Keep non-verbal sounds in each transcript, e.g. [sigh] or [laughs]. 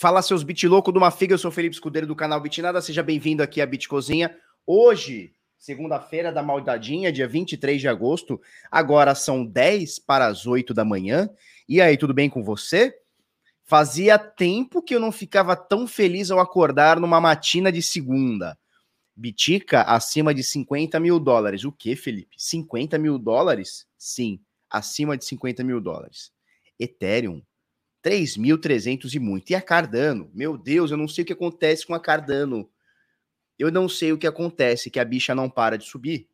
Fala seus bit louco do Mafiga, eu sou Felipe Escudeiro do canal Bitnada, seja bem-vindo aqui à Bit Cozinha. Hoje, segunda-feira da maldadinha, dia 23 de agosto, agora são 10 para as 8 da manhã. E aí, tudo bem com você? Fazia tempo que eu não ficava tão feliz ao acordar numa matina de segunda. Bitica acima de 50 mil dólares. O que, Felipe? 50 mil dólares? Sim, acima de 50 mil dólares. Ethereum 3.300 e muito. E a Cardano? Meu Deus, eu não sei o que acontece com a Cardano. Eu não sei o que acontece, que a bicha não para de subir.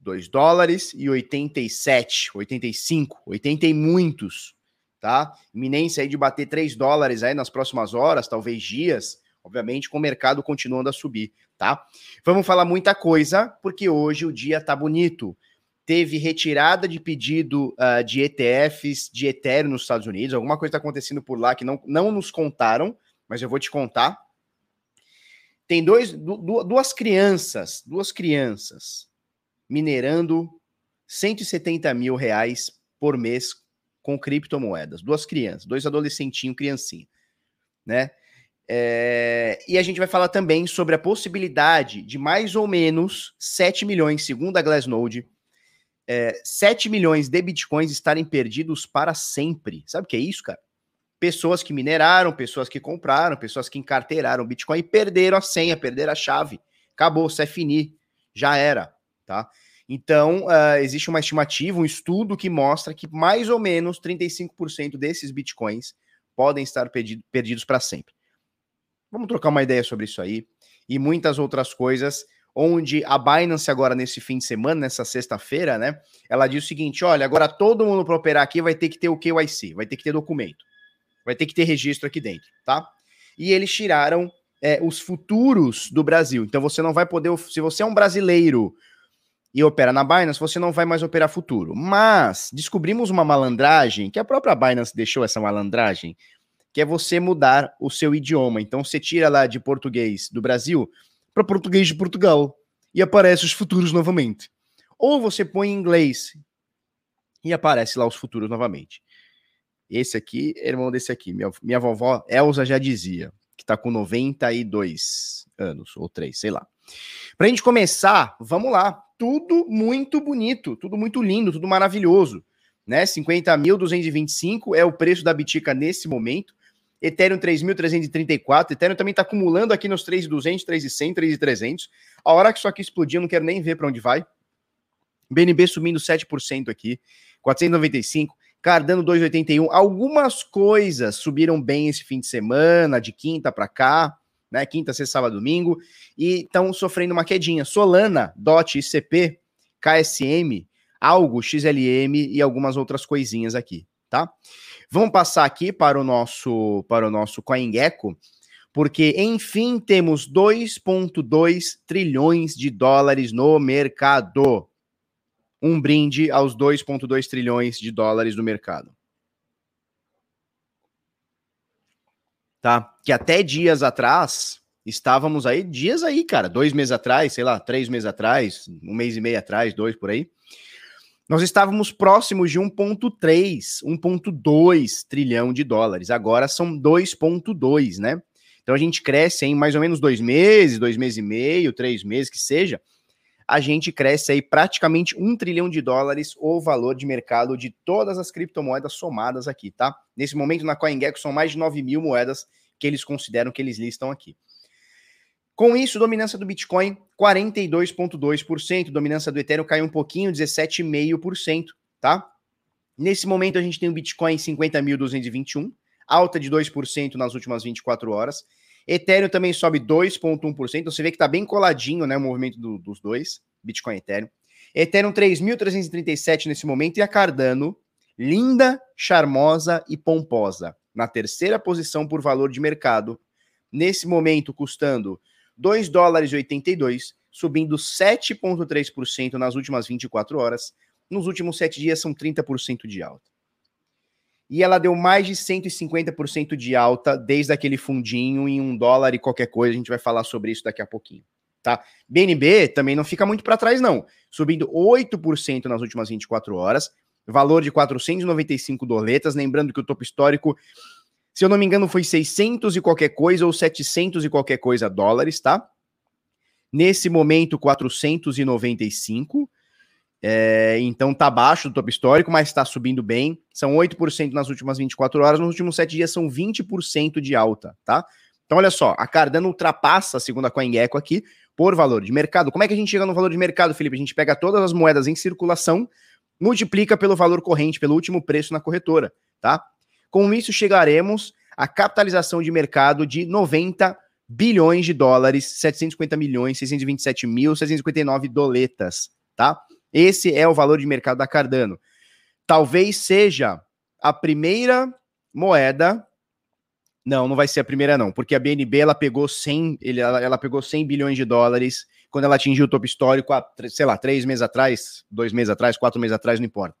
2 dólares e 87, 85, 80 e muitos, tá? Iminência aí de bater 3 dólares aí nas próximas horas, talvez dias, obviamente com o mercado continuando a subir, tá? Vamos falar muita coisa, porque hoje o dia tá bonito teve retirada de pedido uh, de ETFs de Ethereum nos Estados Unidos. Alguma coisa está acontecendo por lá que não, não nos contaram, mas eu vou te contar. Tem dois, du, duas crianças, duas crianças minerando 170 mil reais por mês com criptomoedas. Duas crianças, dois adolescentinhos, criancinha, né? É, e a gente vai falar também sobre a possibilidade de mais ou menos 7 milhões, segundo a Glassnode, é, 7 milhões de bitcoins estarem perdidos para sempre. Sabe o que é isso, cara? Pessoas que mineraram, pessoas que compraram, pessoas que encarteiraram Bitcoin e perderam a senha, perderam a chave. Acabou, se é fini, já era, tá? Então, uh, existe uma estimativa, um estudo que mostra que mais ou menos 35% desses bitcoins podem estar perdido, perdidos para sempre. Vamos trocar uma ideia sobre isso aí e muitas outras coisas onde a Binance agora nesse fim de semana, nessa sexta-feira, né, ela diz o seguinte, olha, agora todo mundo para operar aqui vai ter que ter o KYC, vai ter que ter documento, vai ter que ter registro aqui dentro, tá? E eles tiraram é, os futuros do Brasil. Então você não vai poder, se você é um brasileiro e opera na Binance, você não vai mais operar futuro. Mas descobrimos uma malandragem, que a própria Binance deixou essa malandragem, que é você mudar o seu idioma. Então você tira lá de português do Brasil, para português de Portugal e aparece os futuros novamente. Ou você põe em inglês e aparece lá os futuros novamente. Esse aqui irmão desse aqui. Minha, minha vovó Elza já dizia que tá com 92 anos, ou 3, sei lá. Pra gente começar, vamos lá. Tudo muito bonito, tudo muito lindo, tudo maravilhoso. Né? 50.225 é o preço da Bitica nesse momento. Ethereum 3.334, Ethereum também está acumulando aqui nos 3.200, 3.100, 3.300. A hora que isso aqui explodir, eu não quero nem ver para onde vai. BNB subindo 7% aqui, 495. Cardano 2,81. Algumas coisas subiram bem esse fim de semana, de quinta para cá, né? Quinta, sexta, sábado, domingo, e estão sofrendo uma quedinha. Solana, DOT, ICP, KSM, Algo, XLM e algumas outras coisinhas aqui, tá? Vamos passar aqui para o nosso para o nosso CoinGecko, porque enfim temos 2.2 trilhões de dólares no mercado. Um brinde aos 2.2 trilhões de dólares no mercado. Tá? Que até dias atrás estávamos aí, dias aí, cara, dois meses atrás, sei lá, três meses atrás, um mês e meio atrás, dois por aí nós estávamos próximos de 1,3, 1,2 trilhão de dólares. Agora são 2,2, né? Então a gente cresce em mais ou menos dois meses, dois meses e meio, três meses, que seja. A gente cresce aí praticamente um trilhão de dólares o valor de mercado de todas as criptomoedas somadas aqui, tá? Nesse momento na CoinGecko são mais de 9 mil moedas que eles consideram que eles listam aqui. Com isso, dominância do Bitcoin 42,2%, dominância do Ethereum caiu um pouquinho, 17,5%, tá? Nesse momento a gente tem o Bitcoin 50.221, alta de 2% nas últimas 24 horas. Ethereum também sobe 2,1%, você vê que tá bem coladinho, né, o movimento do, dos dois, Bitcoin e Ethereum. Ethereum 3.337 nesse momento e a Cardano, linda, charmosa e pomposa, na terceira posição por valor de mercado, nesse momento custando 2 dólares e 82, subindo 7,3% nas últimas 24 horas. Nos últimos 7 dias são 30% de alta. E ela deu mais de 150% de alta desde aquele fundinho em um dólar e qualquer coisa. A gente vai falar sobre isso daqui a pouquinho. Tá? BNB também não fica muito para trás, não. Subindo 8% nas últimas 24 horas. Valor de 495 doletas. Lembrando que o topo histórico Se eu não me engano, foi 600 e qualquer coisa ou 700 e qualquer coisa dólares, tá? Nesse momento, 495. É, então tá abaixo do topo histórico, mas está subindo bem. São 8% nas últimas 24 horas, nos últimos 7 dias são 20% de alta, tá? Então olha só, a Cardano ultrapassa, segundo a CoinGecko aqui, por valor de mercado. Como é que a gente chega no valor de mercado, Felipe? A gente pega todas as moedas em circulação, multiplica pelo valor corrente, pelo último preço na corretora, tá? Com isso chegaremos à capitalização de mercado de 90 bilhões de dólares, 750 milhões, 627 mil, 659 doletas, tá? Esse é o valor de mercado da Cardano. Talvez seja a primeira moeda. Não, não vai ser a primeira não, porque a BNB ela pegou 100, ela, ela pegou 100 bilhões de dólares quando ela atingiu o topo histórico há, sei lá, três meses atrás, dois meses atrás, quatro meses atrás, não importa.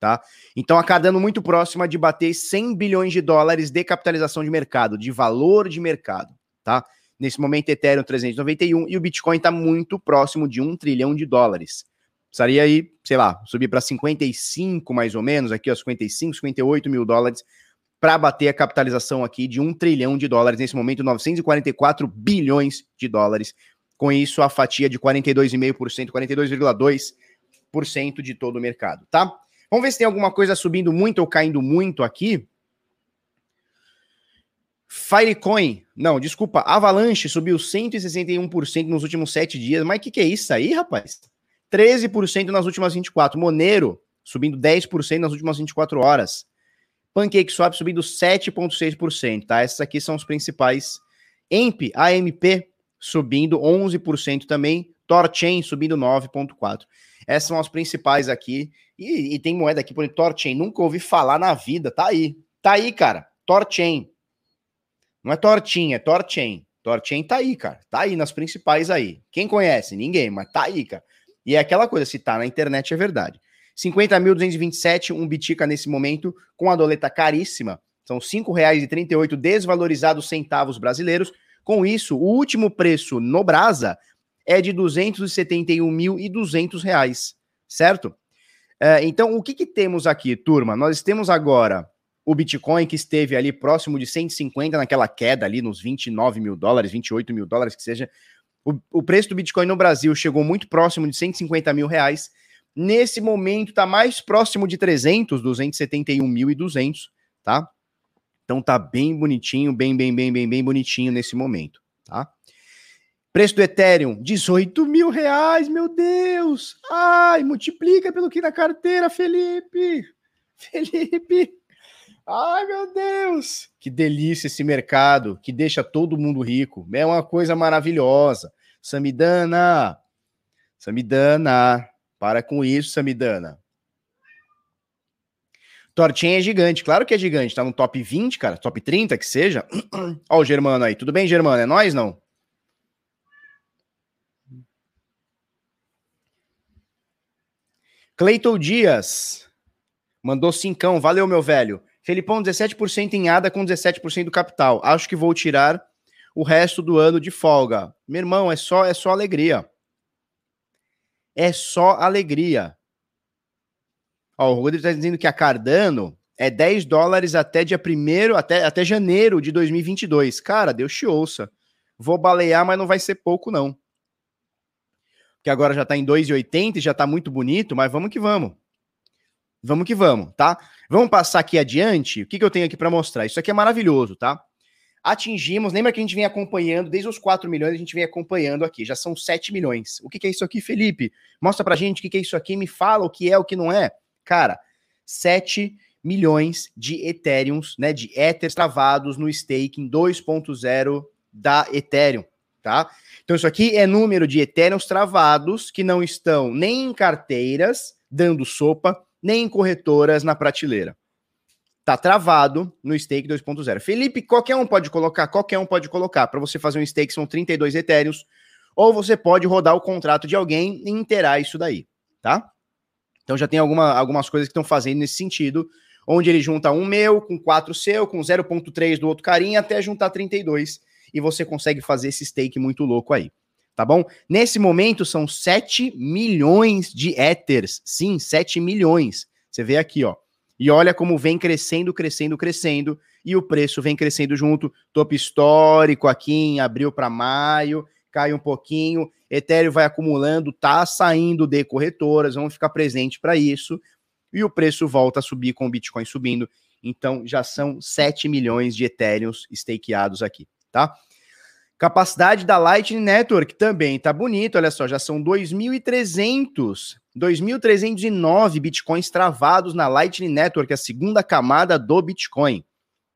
Tá? Então a Cardano muito próxima de bater 100 bilhões de dólares de capitalização de mercado, de valor de mercado, tá? Nesse momento Ethereum 391 e o Bitcoin está muito próximo de um trilhão de dólares. Precisaria aí, sei lá, subir para 55 mais ou menos, aqui, ó, 55, 58 mil dólares, para bater a capitalização aqui de um trilhão de dólares, nesse momento 944 bilhões de dólares. Com isso, a fatia de 42,5%, 42,2% de todo o mercado, tá? Vamos ver se tem alguma coisa subindo muito ou caindo muito aqui. Filecoin, não, desculpa, Avalanche subiu 161% nos últimos sete dias. Mas o que, que é isso aí, rapaz? 13% nas últimas 24. Monero subindo 10% nas últimas 24 horas. PancakeSwap subindo 7,6%, tá? Essas aqui são os principais. EMP, AMP, subindo 11% também. Torchain subindo 9,4%. Essas são as principais aqui. E, e tem moeda aqui, por exemplo, Torchain. Nunca ouvi falar na vida. Tá aí. Tá aí, cara. Torchain. Não é Tortinha, é Torchain. Torchain tá aí, cara. Tá aí nas principais aí. Quem conhece? Ninguém, mas tá aí, cara. E é aquela coisa, se tá na internet é verdade. 50.227, um Bitica nesse momento, com a doleta caríssima. São R$ 5,38 desvalorizados centavos brasileiros. Com isso, o último preço no Brasa é de R$ 271.200, certo? É, então, o que, que temos aqui, turma? Nós temos agora o Bitcoin que esteve ali próximo de 150 naquela queda ali nos 29 mil dólares, 28 mil dólares, que seja o, o preço do Bitcoin no Brasil chegou muito próximo de 150 mil reais. Nesse momento está mais próximo de 300, 271.200, tá? Então tá bem bonitinho, bem, bem, bem, bem, bem bonitinho nesse momento, tá? Preço do Ethereum, 18 mil reais, meu Deus! Ai, multiplica pelo que na carteira, Felipe! Felipe! Ai, meu Deus! Que delícia esse mercado que deixa todo mundo rico. É uma coisa maravilhosa. Samidana, Samidana, para com isso, Samidana. Tortinha é gigante, claro que é gigante, tá no top 20, cara, top 30 que seja. [clears throat] Ó o Germano aí, tudo bem, Germano? É nós não? Cleiton Dias mandou cincão, valeu meu velho. Felipão, 17% em ADA com 17% do capital. Acho que vou tirar o resto do ano de folga. Meu irmão, é só é só alegria. É só alegria. Ó, o Rodrigo está dizendo que a Cardano é 10 dólares até dia 1 até, até janeiro de 2022. Cara, Deus te ouça. Vou balear, mas não vai ser pouco, não. Que agora já está em 2,80 e já está muito bonito, mas vamos que vamos. Vamos que vamos, tá? Vamos passar aqui adiante. O que, que eu tenho aqui para mostrar? Isso aqui é maravilhoso, tá? Atingimos, lembra que a gente vem acompanhando, desde os 4 milhões, a gente vem acompanhando aqui, já são 7 milhões. O que, que é isso aqui, Felipe? Mostra pra gente o que, que é isso aqui, me fala o que é, o que não é. Cara, 7 milhões de Ethereums, né, de Ethers travados no staking 2.0 da Ethereum, tá? Então isso aqui é número de Ethereums travados que não estão nem em carteiras dando sopa, nem em corretoras na prateleira. Tá travado no stake 2.0. Felipe, qualquer um pode colocar, qualquer um pode colocar. Para você fazer um stake são 32 etéreos, ou você pode rodar o contrato de alguém e interar isso daí, tá? Então já tem alguma, algumas coisas que estão fazendo nesse sentido, onde ele junta um meu com quatro seu, com 0.3 do outro carinha, até juntar 32, e você consegue fazer esse stake muito louco aí tá bom? Nesse momento são 7 milhões de Ethers. Sim, 7 milhões. Você vê aqui, ó. E olha como vem crescendo, crescendo, crescendo, e o preço vem crescendo junto. Topo histórico aqui em abril para maio, cai um pouquinho, Ethereum vai acumulando, tá saindo de corretoras, vamos ficar presente para isso, e o preço volta a subir com o Bitcoin subindo. Então já são 7 milhões de Ethereums stakeados aqui, tá? Capacidade da Lightning Network também tá bonito, olha só, já são 2.300, 2.309 bitcoins travados na Lightning Network, a segunda camada do Bitcoin,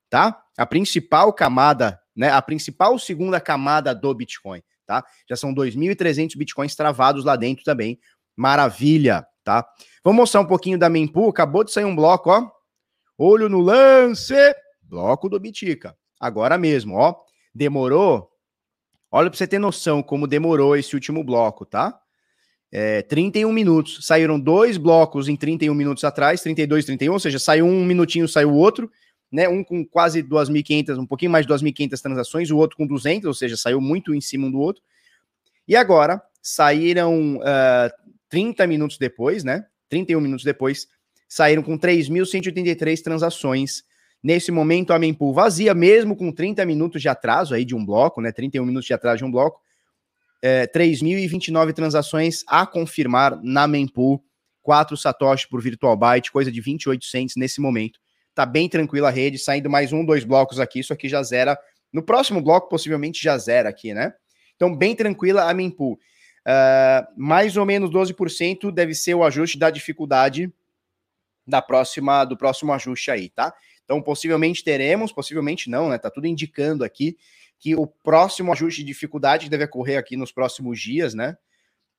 tá? A principal camada, né, a principal segunda camada do Bitcoin, tá? Já são 2.300 bitcoins travados lá dentro também. Maravilha, tá? Vamos mostrar um pouquinho da mempool, acabou de sair um bloco, ó. Olho no lance, bloco do Bitica. Agora mesmo, ó. Demorou Olha para você ter noção como demorou esse último bloco, tá? É, 31 minutos. Saíram dois blocos em 31 minutos atrás, 32, 31, ou seja, saiu um minutinho, saiu o outro, né? Um com quase 2.500, um pouquinho mais de 2.500 transações, o outro com 200, ou seja, saiu muito em cima um do outro. E agora saíram uh, ah, 30 minutos depois, né? 31 minutos depois, saíram com 3.183 transações Nesse momento, a mempool vazia, mesmo com 30 minutos de atraso aí de um bloco, né? 31 minutos de atraso de um bloco. É, 3.029 transações a confirmar na mempool. 4 satoshi por virtual byte, coisa de 28 cents nesse momento. Tá bem tranquila a rede, saindo mais um, dois blocos aqui, isso aqui já zera. No próximo bloco, possivelmente já zera aqui, né? Então, bem tranquila a mempool. Uh, mais ou menos 12% deve ser o ajuste da dificuldade da próxima do próximo ajuste aí, tá? Então, possivelmente teremos, possivelmente não, né? Tá tudo indicando aqui que o próximo ajuste de dificuldade deve ocorrer aqui nos próximos dias, né?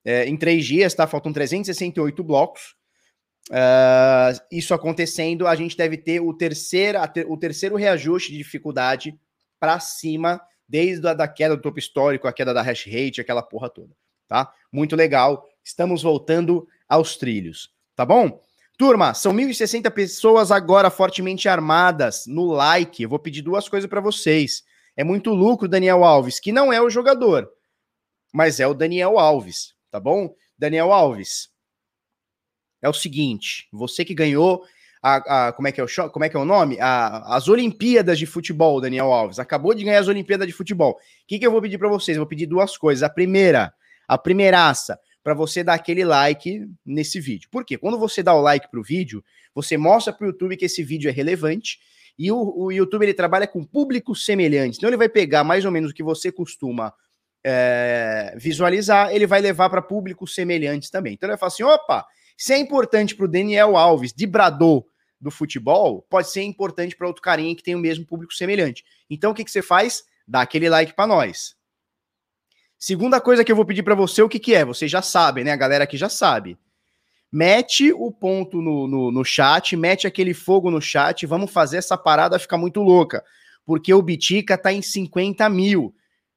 É, em três dias, tá? Faltam 368 blocos. Uh, isso acontecendo, a gente deve ter o terceiro, o terceiro reajuste de dificuldade para cima, desde a da queda do topo histórico, a queda da hash rate, aquela porra toda, tá? Muito legal. Estamos voltando aos trilhos, tá bom? Turma, são 1.060 pessoas agora fortemente armadas no like. Eu vou pedir duas coisas para vocês. É muito lucro, Daniel Alves, que não é o jogador, mas é o Daniel Alves, tá bom? Daniel Alves, é o seguinte: você que ganhou a, a, como, é que é o, como é que é o nome? A, as Olimpíadas de Futebol, Daniel Alves. Acabou de ganhar as Olimpíadas de Futebol. O que, que eu vou pedir para vocês? Eu vou pedir duas coisas. A primeira, a primeiraça, para você dar aquele like nesse vídeo. Por quê? Quando você dá o like para o vídeo, você mostra para o YouTube que esse vídeo é relevante e o, o, YouTube ele trabalha com públicos semelhantes. Então ele vai pegar mais ou menos o que você costuma é, visualizar, ele vai levar para públicos semelhantes também. Então ele vai falar assim: opa, se é importante para o Daniel Alves de Brador do futebol, pode ser importante para outro carinha que tem o mesmo público semelhante. Então o que, que você faz? Dá aquele like para nós. Segunda coisa que eu vou pedir para você, o que, que é? Você já sabe, né? A galera aqui já sabe. Mete o ponto no, no, no chat, mete aquele fogo no chat, vamos fazer essa parada ficar muito louca. Porque o Bitica tá em 50 mil.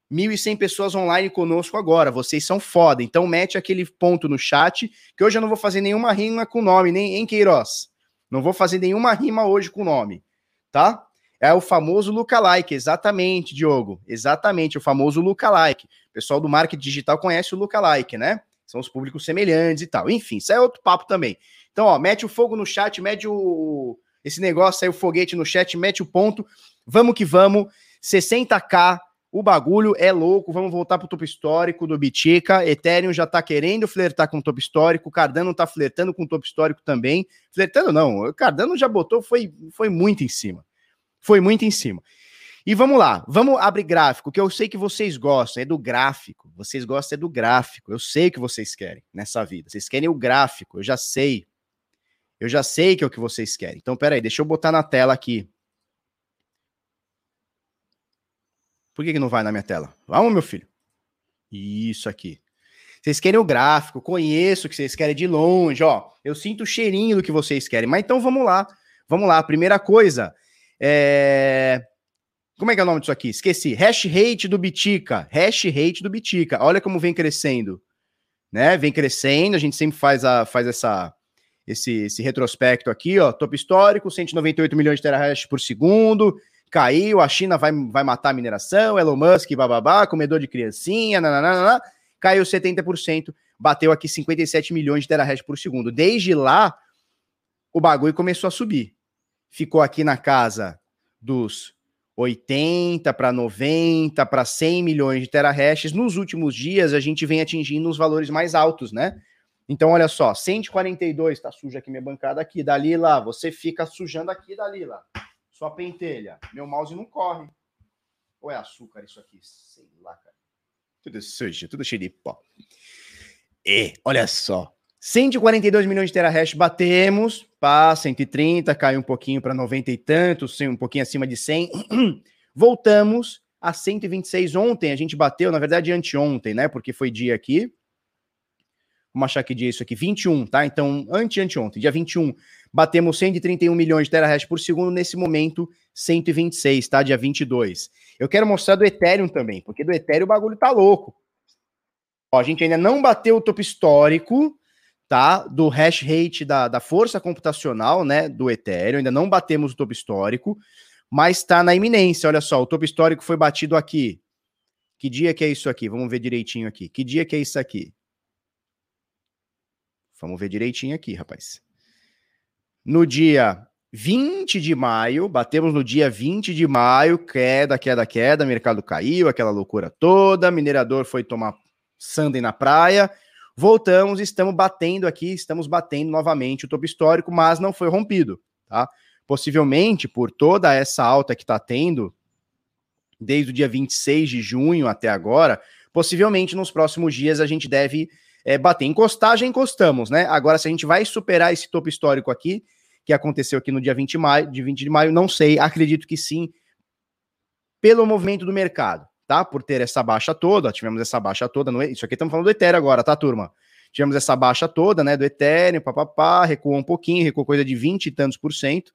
1.100 pessoas online conosco agora. Vocês são foda. Então mete aquele ponto no chat, que hoje eu não vou fazer nenhuma rima com nome, nem em Queiroz. Não vou fazer nenhuma rima hoje com nome, tá? É o famoso lookalike, exatamente, Diogo. Exatamente, o famoso lookalike. O pessoal do marketing digital conhece o lookalike, né? São os públicos semelhantes e tal. Enfim, isso é outro papo também. Então, ó, mete o fogo no chat, mete o esse negócio aí, o foguete no chat, mete o ponto. Vamos que vamos. 60k, o bagulho é louco. Vamos voltar pro topo histórico do Bitica. Ethereum já tá querendo flertar com o topo histórico. Cardano tá flertando com o topo histórico também. Flertando não, o Cardano já botou, foi, foi muito em cima. Foi muito em cima. E vamos lá, vamos abrir gráfico, que eu sei que vocês gostam, é do gráfico. Vocês gostam é do gráfico. Eu sei que vocês querem nessa vida. Vocês querem o gráfico, eu já sei. Eu já sei que é o que vocês querem. Então, peraí, deixa eu botar na tela aqui. Por que, que não vai na minha tela? Vamos, meu filho. Isso aqui. Vocês querem o gráfico, conheço o que vocês querem de longe, ó. Eu sinto o cheirinho do que vocês querem. Mas então vamos lá. Vamos lá. Primeira coisa, é... Como é que é o nome disso aqui? Esqueci. Hash rate do Bitica. Hash rate do Bitica. Olha como vem crescendo. Né? Vem crescendo. A gente sempre faz, a, faz essa, esse, esse retrospecto aqui, ó. Topo histórico, 198 milhões de terahash por segundo. Caiu, a China vai, vai matar a mineração, Elon Musk, bababá, comedor de criancinha, nananana, caiu 70%, bateu aqui 57 milhões de terahash por segundo. Desde lá, o bagulho começou a subir. Ficou aqui na casa dos 80 para 90 para 100 milhões de terahashes. Nos últimos dias, a gente vem atingindo os valores mais altos, né? Então, olha só, 142, tá suja aqui minha bancada aqui, Dalila, você fica sujando aqui, Dalila, sua pentelha. Meu mouse não corre. Ou é açúcar isso aqui? Sei lá, cara. Tudo sujo, tudo cheio de pó. E, olha só, 142 milhões de terahash batemos, pá, 130, caiu um pouquinho para 90 e tantos, um pouquinho acima de 100. [clears throat] Voltamos a 126 ontem, a gente bateu, na verdade, anteontem, né? Porque foi dia aqui. Vamos achar que dia isso aqui, 21, tá? Então, ante anteontem, dia 21, batemos 131 milhões de terahash por segundo, nesse momento 126, tá? Dia 22. Eu quero mostrar do Ethereum também, porque do Ethereum o bagulho tá louco. Ó, a gente ainda não bateu o topo histórico, tá? Do hash rate da, da força computacional, né? Do Ethereum, ainda não batemos o topo histórico, mas está na iminência. Olha só, o topo histórico foi batido aqui. Que dia que é isso aqui? Vamos ver direitinho aqui. Que dia que é isso aqui? Vamos ver direitinho aqui, rapaz. No dia 20 de maio, batemos no dia 20 de maio, queda, queda, queda, mercado caiu, aquela loucura toda, minerador foi tomar Sunday na praia. Voltamos, estamos batendo aqui, estamos batendo novamente o topo histórico, mas não foi rompido, tá? Possivelmente por toda essa alta que está tendo, desde o dia 26 de junho até agora, possivelmente nos próximos dias a gente deve é, bater. Encostar, já encostamos, né? Agora, se a gente vai superar esse topo histórico aqui, que aconteceu aqui no dia 20 de maio, de 20 de maio não sei, acredito que sim, pelo movimento do mercado tá? Por ter essa baixa toda, tivemos essa baixa toda, no, isso aqui estamos falando do Ethereum agora, tá, turma? Tivemos essa baixa toda, né, do Ethereum, papapá, recuou um pouquinho, recuou coisa de 20 e tantos por cento,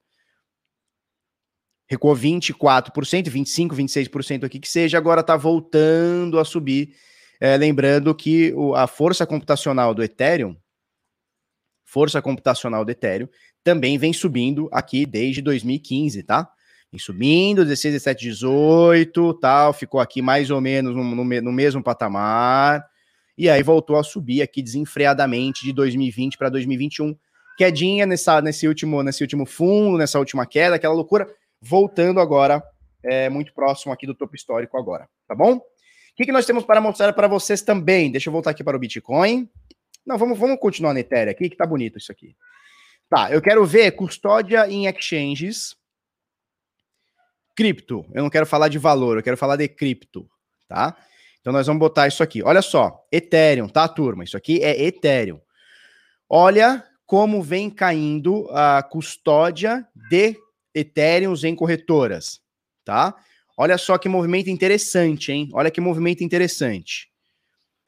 recuou 24%, 25, 26% aqui que seja, agora tá voltando a subir, é, lembrando que o, a força computacional do Ethereum, força computacional do Ethereum, também vem subindo aqui desde 2015, tá? Vem subindo, 16, 17, 18, tal, ficou aqui mais ou menos no, no, no mesmo patamar, e aí voltou a subir aqui desenfreadamente de 2020 para 2021. Quedinha nessa, nesse, último, nesse último fundo, nessa última queda, aquela loucura, voltando agora, é, muito próximo aqui do topo histórico agora, tá bom? O que, que nós temos para mostrar para vocês também? Deixa eu voltar aqui para o Bitcoin. Não, vamos, vamos continuar na Ethereum aqui, que tá bonito isso aqui. Tá, eu quero ver custódia em exchanges, cripto. Eu não quero falar de valor, eu quero falar de cripto, tá? Então nós vamos botar isso aqui. Olha só, Ethereum, tá, turma? Isso aqui é Ethereum. Olha como vem caindo a custódia de Ethereums em corretoras, tá? Olha só que movimento interessante, hein? Olha que movimento interessante.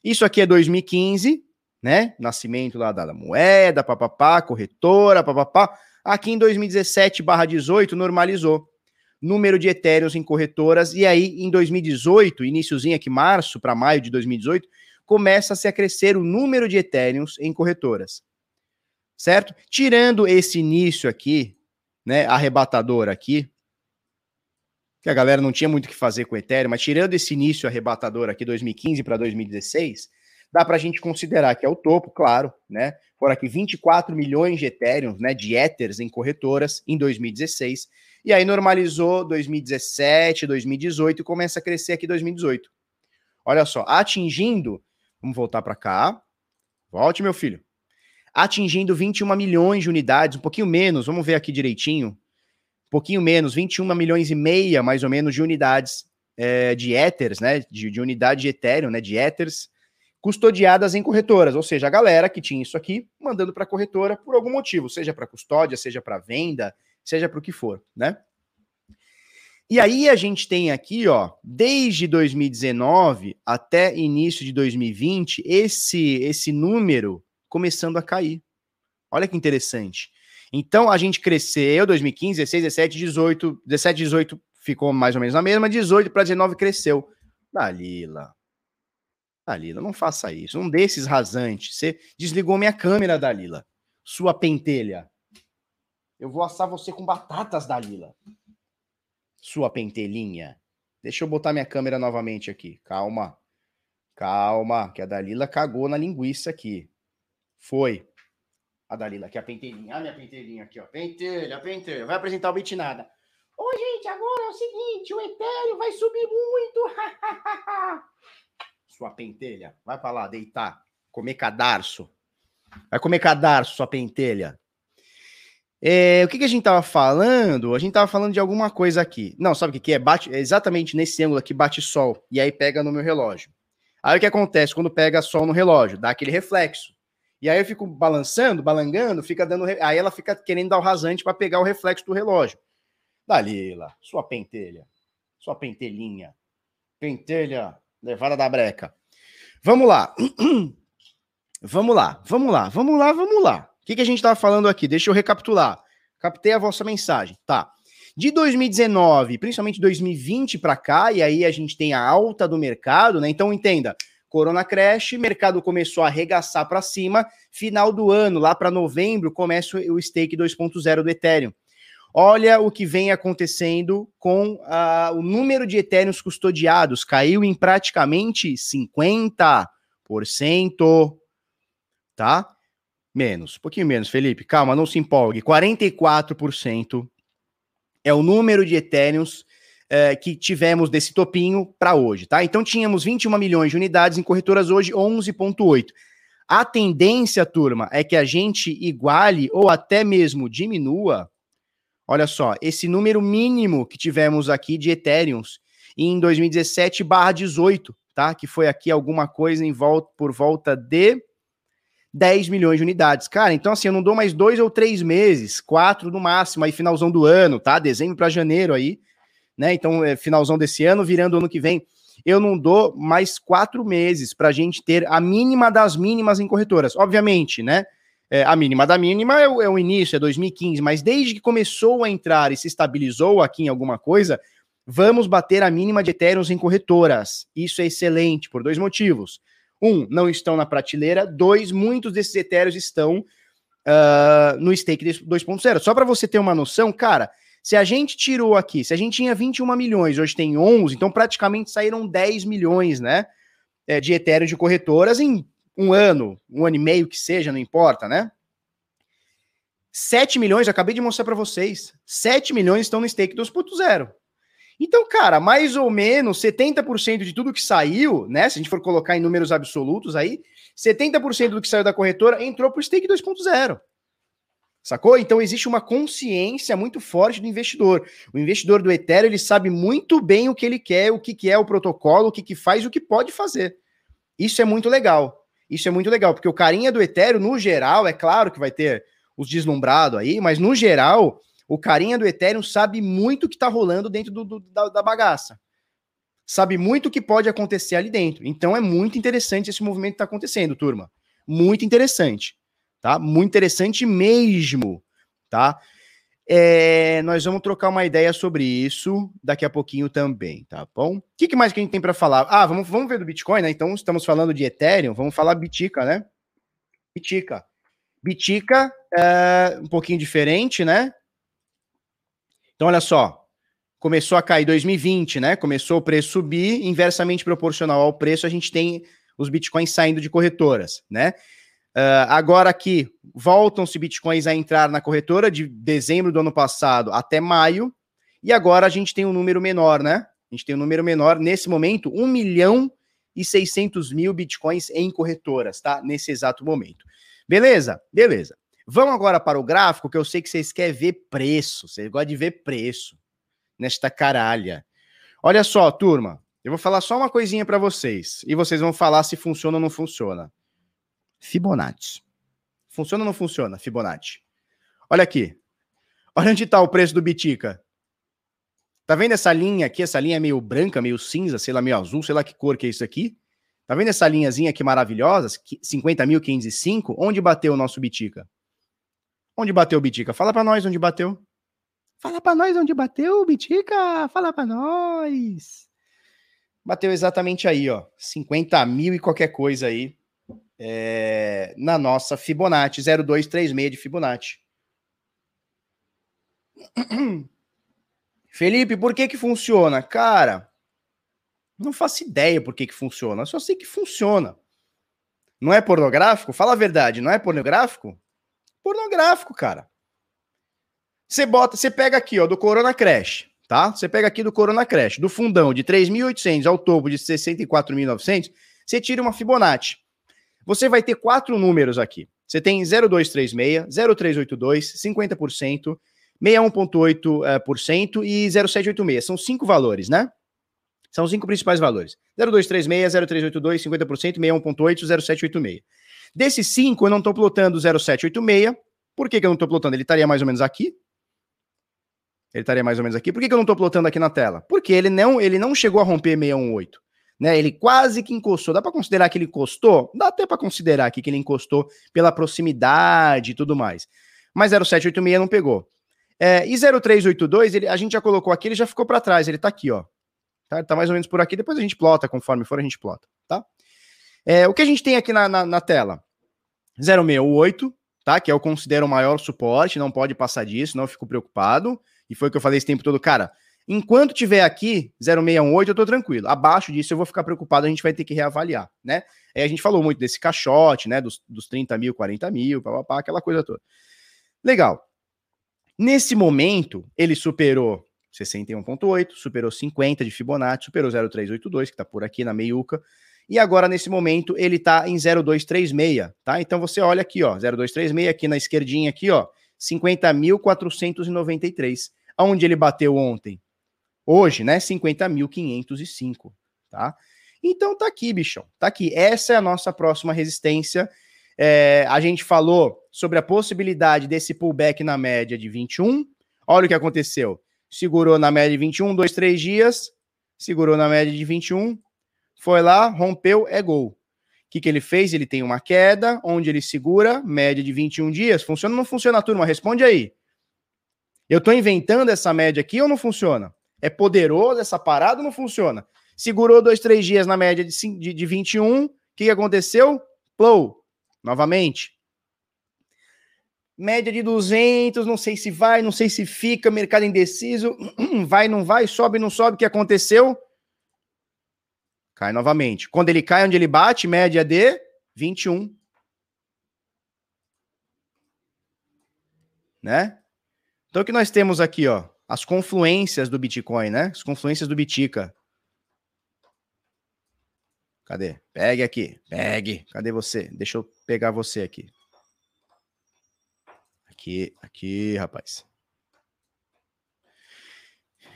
Isso aqui é 2015, né? Nascimento lá da moeda, papapá, corretora, papapá. Aqui em 2017/18 normalizou número de etéreos em corretoras, e aí em 2018, iníciozinho aqui, março para maio de 2018, começa-se a crescer o número de etéreos em corretoras. Certo? Tirando esse início aqui, né, arrebatador aqui, que a galera não tinha muito o que fazer com o Ethereum, mas tirando esse início arrebatador aqui, 2015 para 2016, dá para a gente considerar que é o topo, claro, né? Foram aqui 24 milhões de Ethereum, né, de Ethers em corretoras em 2016, e aí normalizou 2017, 2018 e começa a crescer aqui 2018. Olha só, atingindo, vamos voltar para cá. Volte, meu filho. Atingindo 21 milhões de unidades, um pouquinho menos, vamos ver aqui direitinho. Um pouquinho menos, 21 milhões e meia, mais ou menos, de unidades é, de Ethers, né? De, de unidade de Ethereum, né? De Ethers, custodiadas em corretoras, ou seja, a galera que tinha isso aqui mandando para a corretora por algum motivo, seja para custódia, seja para venda, seja para o que for, né? E aí a gente tem aqui, ó, desde 2019 até início de 2020, esse esse número começando a cair. Olha que interessante. Então a gente cresceu 2015, 16, 17, 18, 17, 18 ficou mais ou menos na mesma, 18 para 19 cresceu. Dalila. Dalila, não faça isso. Um desses rasantes. Você desligou minha câmera, Dalila. Sua pentelha. Eu vou assar você com batatas, Dalila. Sua pentelinha. Deixa eu botar minha câmera novamente aqui. Calma. Calma, que a Dalila cagou na linguiça aqui. Foi. A Dalila aqui, a pentelhinha. A minha pentelhinha aqui, ó. Pentelha, pentelha. Vai apresentar o Bitnada. Ô, gente, agora é o seguinte, o Ethereum vai subir muito. [laughs] sua pentelha. Vai pra lá, deitar. Comer cadarço. Vai comer cadarço, sua pentelha. É, o que, que, a gente tava falando? A gente tava falando de alguma coisa aqui. Não, sabe o que, que é? Bate, é exatamente nesse ângulo aqui bate sol. E aí pega no meu relógio. Aí o que acontece quando pega sol no relógio? Dá aquele reflexo. E aí eu fico balançando, balangando, fica dando. Aí ela fica querendo dar o rasante para pegar o reflexo do relógio. Dalila, sua pentelha. Sua pentelhinha. Pentelha levada da breca. [clears throat] Vamos lá. vamos lá, vamos lá, vamos lá, vamos lá. O que, que a gente estava falando aqui? Deixa eu recapitular. Captei a vossa mensagem. Tá. De 2019, principalmente 2020 para cá, e aí a gente tem a alta do mercado, né? Então entenda, Corona Crash, mercado começou a arregaçar para cima, final do ano, lá para novembro, começa o stake 2.0 do Ethereum. Olha o que vem acontecendo com uh, o número de Ethereums custodiados. Caiu em praticamente 50%. Tá? Menos, um pouquinho menos, Felipe. Calma, não se empolgue. 44% é o número de Ethereums uh, que tivemos desse topinho para hoje, tá? Então tínhamos 21 milhões de unidades em corretoras hoje, 11,8. A tendência, turma, é que a gente iguale ou até mesmo diminua Olha só, esse número mínimo que tivemos aqui de Ethereums em 2017 18, tá? Que foi aqui alguma coisa em volta, por volta de 10 milhões de unidades. Cara, então assim, eu não dou mais dois ou três meses, quatro no máximo, aí finalzão do ano, tá? Dezembro para janeiro aí, né? Então, é finalzão desse ano, virando ano que vem. Eu não dou mais quatro meses para a gente ter a mínima das mínimas em corretoras. Obviamente, né? É, a mínima da mínima é o, é o, início, é 2015, mas desde que começou a entrar e se estabilizou aqui em alguma coisa, vamos bater a mínima de Ethereum em corretoras. Isso é excelente por dois motivos. Um, não estão na prateleira. Dois, muitos desses Ethereum estão uh, no stake 2.0. Só para você ter uma noção, cara, se a gente tirou aqui, se a gente tinha 21 milhões, hoje tem 11, então praticamente saíram 10 milhões, né? É, de Ethereum de corretoras em um ano, um ano e meio que seja, não importa, né? 7 milhões, acabei de mostrar para vocês, 7 milhões estão no stake 2.0. Então, cara, mais ou menos 70% de tudo que saiu, né? Se a gente for colocar em números absolutos aí, 70% do que saiu da corretora entrou para o stake 2.0. Sacou? Então existe uma consciência muito forte do investidor. O investidor do Ethereum, ele sabe muito bem o que ele quer, o que, que é o protocolo, o que, que faz, o que pode fazer. Isso é muito legal. Isso é muito legal, porque o carinha do Ethereum, no geral, é claro que vai ter os deslumbrados aí, mas no geral, o carinha do Ethereum sabe muito o que está rolando dentro do, do, da, da bagaça. Sabe muito o que pode acontecer ali dentro. Então é muito interessante esse movimento que está acontecendo, turma. Muito interessante. Tá? Muito interessante mesmo. Tá? É, nós vamos trocar uma ideia sobre isso daqui a pouquinho também, tá bom? O que, que mais que a gente tem para falar? Ah, vamos, vamos ver do Bitcoin, né? Então, estamos falando de Ethereum, vamos falar Bitica, né? Bitica. Bitica é um pouquinho diferente, né? Então, olha só. Começou a cair 2020, né? Começou o preço subir, inversamente proporcional ao preço, a gente tem os bitcoins saindo de corretoras, né? Uh, agora aqui, voltam-se bitcoins a entrar na corretora de dezembro do ano passado até maio, e agora a gente tem um número menor, né? A gente tem um número menor, nesse momento, 1 milhão e 600 mil bitcoins em corretoras, tá? Nesse exato momento. Beleza? Beleza. Vamos agora para o gráfico, que eu sei que vocês querem ver preço, vocês gostam de ver preço nesta caralha. Olha só, turma, eu vou falar só uma coisinha para vocês, e vocês vão falar se funciona ou não funciona. Fibonacci. Funciona ou não funciona, Fibonacci? Olha aqui. Olha onde está o preço do Bitica. Tá vendo essa linha aqui? Essa linha é meio branca, meio cinza, sei lá, meio azul, sei lá que cor que é isso aqui. Tá vendo essa linhazinha aqui maravilhosa? 50.505? Onde bateu o nosso Bitica? Onde bateu o Bitica? Fala para nós onde bateu. Fala para nós onde bateu, Bitica. Fala para nós. Bateu exatamente aí, ó. 50 mil e qualquer coisa aí é, na nossa Fibonacci, 0236 de Fibonacci. [clears throat] Felipe, por que que funciona? Cara, não faço ideia por que que funciona, só sei que funciona. Não é pornográfico? Fala a verdade, não é pornográfico? Pornográfico, cara. Você bota, você pega aqui, ó, do Corona Crash, tá? Você pega aqui do Corona Crash, do fundão de 3.800 ao topo de 64.900, você tira uma Fibonacci. Você vai ter quatro números aqui. Você tem 0236, 0382, 50%, 61,8% e 0786. São cinco valores, né? São os cinco principais valores. 0236, 0382, 50%, 61,8 e 0786. Desses cinco, eu não estou plotando 0786. Por que, que eu não estou plotando? Ele estaria mais ou menos aqui. Ele estaria mais ou menos aqui. Por que, que eu não estou plotando aqui na tela? Porque ele não, ele não chegou a romper 618 né? Ele quase que encostou. Dá para considerar que ele encostou? Dá até para considerar aqui que ele encostou pela proximidade e tudo mais. Mas 0786 não pegou. É, e 0382, ele, a gente já colocou aqui, ele já ficou para trás, ele tá aqui, ó. Tá, tá mais ou menos por aqui, depois a gente plota, conforme for a gente plota, tá? É, o que a gente tem aqui na, na, na tela? 068, tá? Que eu considero o maior suporte, não pode passar disso, não fico preocupado. E foi o que eu falei esse tempo todo, cara. Enquanto tiver aqui 0618, eu tô tranquilo. Abaixo disso eu vou ficar preocupado, a gente vai ter que reavaliar, né? Aí a gente falou muito desse caixote, né? Dos, dos 30 mil, 40 mil, papapá, aquela coisa toda. Legal. Nesse momento, ele superou 61,8, superou 50 de Fibonacci, superou 0382, que tá por aqui na meiuca. E agora, nesse momento, ele tá em 0236, tá? Então você olha aqui, ó, 0236, aqui na esquerdinha, aqui, ó, 50.493. Aonde ele bateu ontem? Hoje, né? 50.505, tá? Então tá aqui, bichão. Tá aqui. Essa é a nossa próxima resistência. É, a gente falou sobre a possibilidade desse pullback na média de 21. Olha o que aconteceu. Segurou na média de 21, dois, três dias. Segurou na média de 21. Foi lá, rompeu, é gol. O que, que ele fez? Ele tem uma queda, onde ele segura, média de 21 dias. Funciona ou não funciona, turma? Responde aí. Eu tô inventando essa média aqui ou não funciona? É poderoso essa parada ou não funciona? Segurou dois, três dias na média de, de, de 21. O que, que aconteceu? Plow. Novamente. Média de 200, não sei se vai, não sei se fica, mercado indeciso, [clears throat] vai, não vai, sobe, não sobe, o que aconteceu? Cai novamente. Quando ele cai, onde ele bate, média de 21. Né? Então o que nós temos aqui, ó? as confluências do Bitcoin, né? As confluências do Bitica. Cadê? Pegue aqui. Pegue. Cadê você? Deixa eu pegar você aqui. Aqui, aqui, rapaz.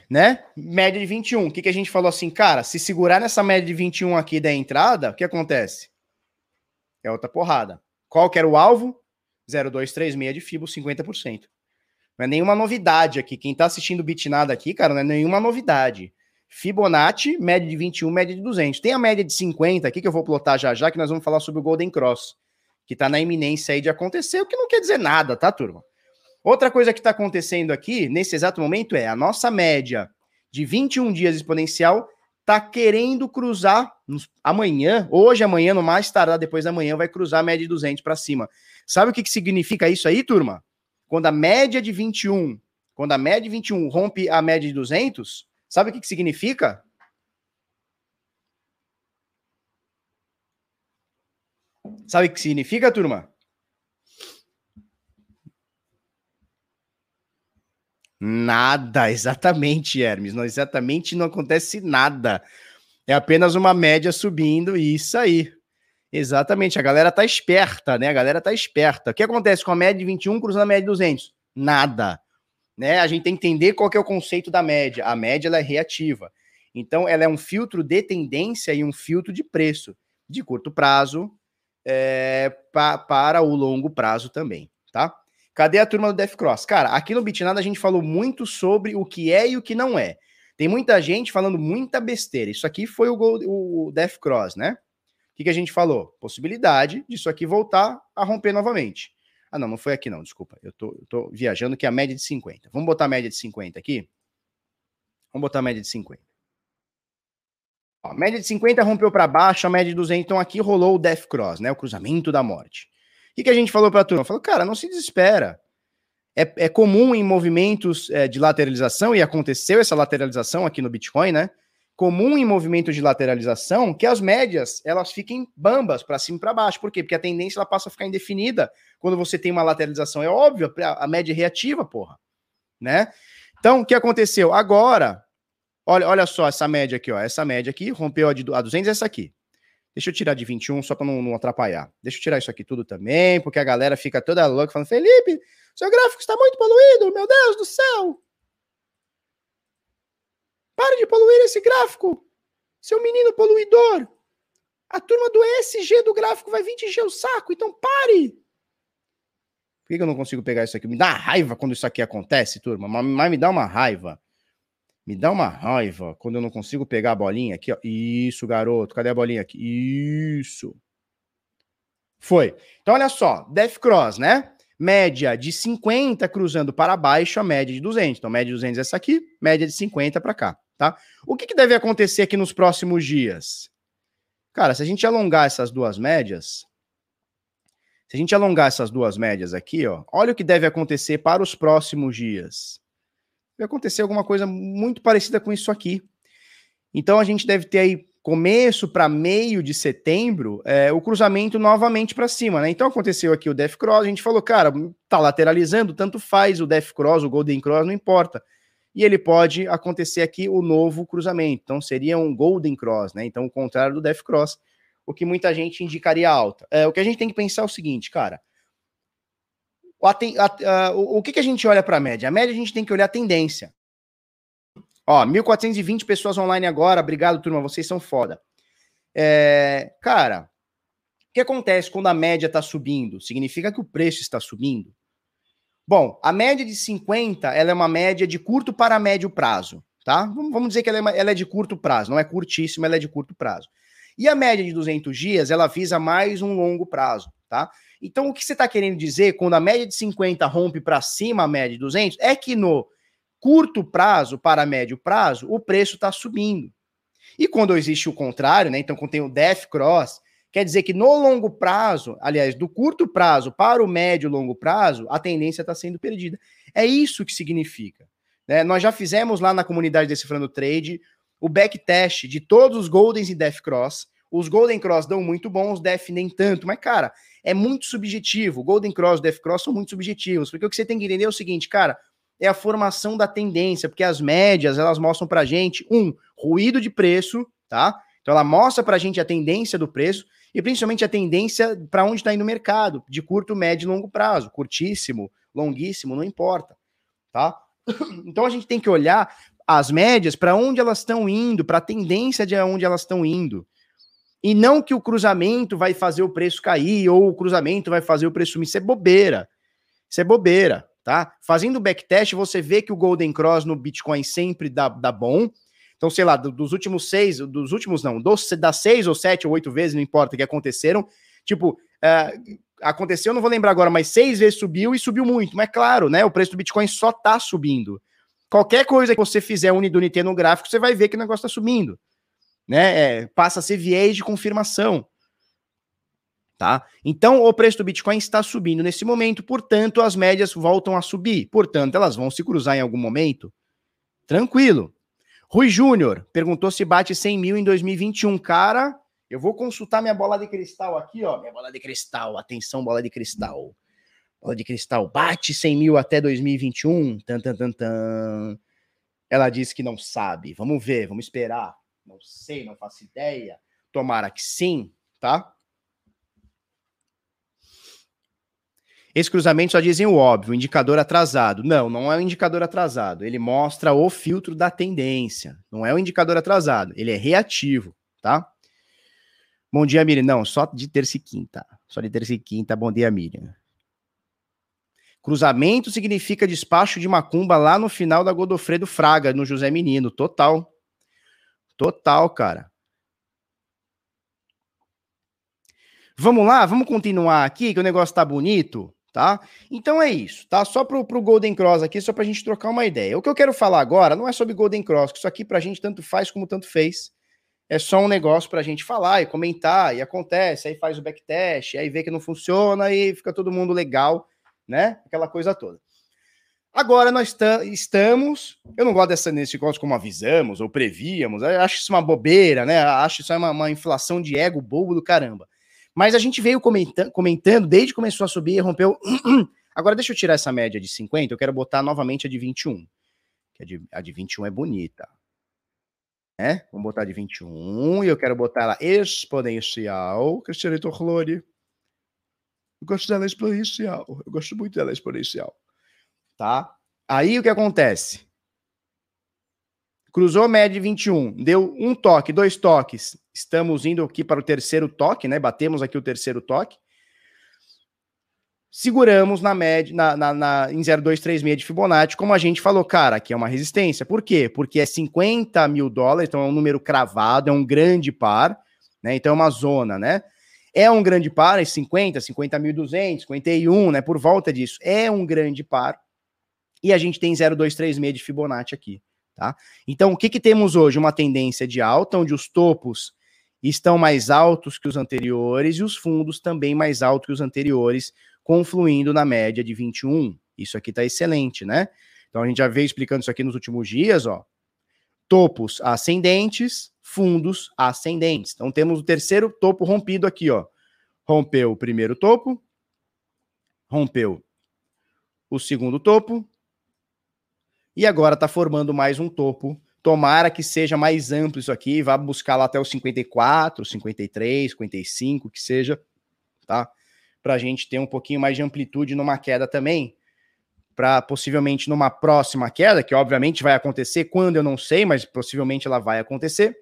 Né? Média de 21. O que, que a gente falou assim, cara? Se segurar nessa média de 21 aqui da entrada, o que acontece? É outra porrada. Qual que era o alvo? 0,236 de FIBO, 50%. Não é nenhuma novidade aqui. Quem tá assistindo o Bitnada aqui, cara, não é nenhuma novidade. Fibonacci, média de 21, média de 200. Tem a média de 50 aqui que eu vou plotar já já, que nós vamos falar sobre o Golden Cross, que tá na iminência aí de acontecer, o que não quer dizer nada, tá, turma? Outra coisa que tá acontecendo aqui, nesse exato momento, é a nossa média de 21 dias exponencial tá querendo cruzar nos, amanhã, hoje, amanhã, no mais tardar depois da manhã, vai cruzar a média de 200 para cima. Sabe o que, que significa isso aí, turma? Quando a média de 21, quando a média de 21 rompe a média de 200, sabe o que, que significa? Sabe o que significa, turma? Nada, exatamente, Hermes. Não, exatamente não acontece nada. É apenas uma média subindo e isso aí. Exatamente, a galera tá esperta, né? A galera tá esperta. O que acontece com a média de 21 cruzando a média de 200? Nada. Né? A gente tem que entender qual que é o conceito da média. A média ela é reativa. Então, ela é um filtro de tendência e um filtro de preço, de curto prazo é, pa, para o longo prazo também, tá? Cadê a turma do Death Cross? Cara, aqui no Bitnada a gente falou muito sobre o que é e o que não é. Tem muita gente falando muita besteira. Isso aqui foi o, o Death Cross, né? que, que a gente falou? Possibilidade disso aqui voltar a romper novamente. Ah, não, não foi aqui não, desculpa. Eu tô, eu tô viajando que é a média de 50. Vamos botar a média de 50 aqui? Vamos botar a média de 50. Ó, a média de 50 rompeu para baixo, a média de 200, então aqui rolou o Death Cross, né? O cruzamento da morte. Que, que a gente falou para a turma? Falou, cara, não se desespera. É, é comum em movimentos é, de lateralização, e aconteceu essa lateralização aqui no Bitcoin, né? comum em movimento de lateralização que as médias elas fiquem bambas para cima e para baixo. Por quê? Porque a tendência ela passa a ficar indefinida quando você tem uma lateralização. É óbvio, a média é reativa, porra. Né? Então, o que aconteceu? Agora, olha, olha só essa média aqui, ó. Essa média aqui rompeu a de a 200 essa aqui. Deixa eu tirar de 21 só para não, não, atrapalhar. Deixa eu tirar isso aqui tudo também, porque a galera fica toda louca falando: Felipe, seu gráfico está muito poluído, meu Deus do céu. Pare de poluir esse gráfico, seu menino poluidor. A turma do ESG do gráfico vai vir te encher o saco, então pare. Por que eu não consigo pegar isso aqui? Me dá raiva quando isso aqui acontece, turma, mas me dá uma raiva. Me dá uma raiva quando eu não consigo pegar a bolinha aqui, ó. Isso, garoto. Cadê a bolinha aqui? Isso. Foi. Então, olha só. Def Cross, né? Média de 50 cruzando para baixo, a média de 200. Então, média de 200 é essa aqui, média de 50 para cá, tá? O que, que deve acontecer aqui nos próximos dias? Cara, se a gente alongar essas duas médias, se a gente alongar essas duas médias aqui, ó, olha o que deve acontecer para os próximos dias vai acontecer alguma coisa muito parecida com isso aqui. Então a gente deve ter aí começo para meio de setembro é, o cruzamento novamente para cima, né? Então aconteceu aqui o Death Cross, a gente falou, cara, tá lateralizando, tanto faz o Death Cross, o Golden Cross, não importa. E ele pode acontecer aqui o novo cruzamento. Então seria um Golden Cross, né? Então o contrário do Death Cross, o que muita gente indicaria alta. É, o que a gente tem que pensar é o seguinte, cara, o, a, o, o que, que a gente olha para a média? A média a gente tem que olhar a tendência. Ó, 1.420 pessoas online agora. Obrigado, turma. Vocês são foda. É, cara, o que acontece quando a média está subindo? Significa que o preço está subindo? Bom, a média de 50 ela é uma média de curto para médio prazo, tá? Vamos dizer que ela é, ela é de curto prazo, não é curtíssima, ela é de curto prazo. E a média de 200 dias, ela visa mais um longo prazo, tá? Então, o que você está querendo dizer quando a média de 50 rompe para cima a média de 200 é que no curto prazo para médio prazo o preço está subindo. E quando existe o contrário, né? Então, quando tem o Death Cross, quer dizer que no longo prazo, aliás, do curto prazo para o médio longo prazo, a tendência está sendo perdida. É isso que significa. Né? Nós já fizemos lá na comunidade Decifrando Trade o backtest de todos os Goldens e Death Cross. Os Golden Cross dão muito bom, os Death nem tanto, mas, cara, é muito subjetivo. Golden Cross, Death Cross são muito subjetivos, porque o que você tem que entender é o seguinte, cara, é a formação da tendência, porque as médias, elas mostram pra gente, um, ruído de preço, tá? Então ela mostra pra gente a tendência do preço e principalmente a tendência para onde está indo o mercado, de curto, médio e longo prazo, curtíssimo, longuíssimo, não importa, tá? [coughs] Então a gente tem que olhar as médias para onde elas estão indo, para a tendência de onde elas estão indo. E não que o cruzamento vai fazer o preço cair ou o cruzamento vai fazer o preço sumir. Isso é bobeira. Isso é bobeira, tá? Fazendo o backtest, você vê que o Golden Cross no Bitcoin sempre dá, dá bom. Então, sei lá, dos últimos seis, dos últimos não, dos, das seis ou sete ou oito vezes, não importa, que aconteceram, tipo, é, aconteceu, não vou lembrar agora, mas seis vezes subiu e subiu muito. Mas claro, né? O preço do Bitcoin só tá subindo. Qualquer coisa que você fizer unidunité no gráfico, você vai ver que o negócio tá subindo né? É, passa a ser viés de confirmação. Tá? Então, o preço do Bitcoin está subindo nesse momento, portanto, as médias voltam a subir. Portanto, elas vão se cruzar em algum momento. Tranquilo. Rui Júnior perguntou se bate 100 mil em 2021. Cara, eu vou consultar minha bola de cristal aqui, ó. Minha bola de cristal. Atenção, bola de cristal. Bola de cristal. Bate 100 mil até 2021. Tan, tan, tan, tan. Ela disse que não sabe. Vamos ver, vamos esperar. Não sei, não faço ideia. Tomara que sim, tá? Esse cruzamento só dizem o óbvio, indicador atrasado. Não, não é um indicador atrasado. Ele mostra o filtro da tendência. Não é um indicador atrasado. Ele é reativo, tá? Bom dia, Miriam. Não, só de terça e quinta. Só de terça e quinta. Bom dia, Miriam. Cruzamento significa despacho de macumba lá no final da Godofredo Fraga, no José Menino. Total. Total, cara. Vamos lá, vamos continuar aqui, que o negócio tá bonito, tá? Então é isso, tá? Só pro, pro Golden Cross aqui, só pra gente trocar uma ideia. O que eu quero falar agora não é sobre Golden Cross, que isso aqui pra gente tanto faz como tanto fez. É só um negócio pra gente falar e comentar, e acontece, aí faz o backtest, aí vê que não funciona e fica todo mundo legal, né? Aquela coisa toda. Agora nós estamos. Eu não gosto dessa, nesse negócio como avisamos ou prevíamos. Acho isso uma bobeira, né? Acho isso uma, uma inflação de ego bobo do caramba. Mas a gente veio comentando, comentando desde que começou a subir, rompeu. [clears throat] Agora deixa eu tirar essa média de 50, eu quero botar novamente a de 21. Que a de, a de 21 é bonita. É? Vamos botar de 21 e eu quero botar ela exponencial. Cristiano Torlori. Eu gosto dela exponencial. Eu gosto muito dela exponencial. Tá? Aí o que acontece? Cruzou média de 21, deu um toque, dois toques. Estamos indo aqui para o terceiro toque, né? Batemos aqui o terceiro toque. Seguramos na média, na, na, na, em 0,236 de Fibonacci, como a gente falou, cara, aqui é uma resistência. Por quê? Porque é 50 mil dólares, então é um número cravado, é um grande par, né? Então é uma zona, né? É um grande par, é 50, 50.200, 51, né? Por volta disso. É um grande par. E a gente tem 0,236 de Fibonacci aqui, tá? Então, o que, que temos hoje? Uma tendência de alta, onde os topos estão mais altos que os anteriores e os fundos também mais altos que os anteriores, confluindo na média de 21. Isso aqui está excelente, né? Então, a gente já veio explicando isso aqui nos últimos dias, ó. Topos ascendentes, fundos ascendentes. Então, temos o terceiro topo rompido aqui, ó. Rompeu o primeiro topo, rompeu o segundo topo, e agora está formando mais um topo. Tomara que seja mais amplo isso aqui, vá buscar lá até os 54, 53, 55, que seja, tá? Para a gente ter um pouquinho mais de amplitude numa queda também, para possivelmente numa próxima queda, que obviamente vai acontecer quando eu não sei, mas possivelmente ela vai acontecer,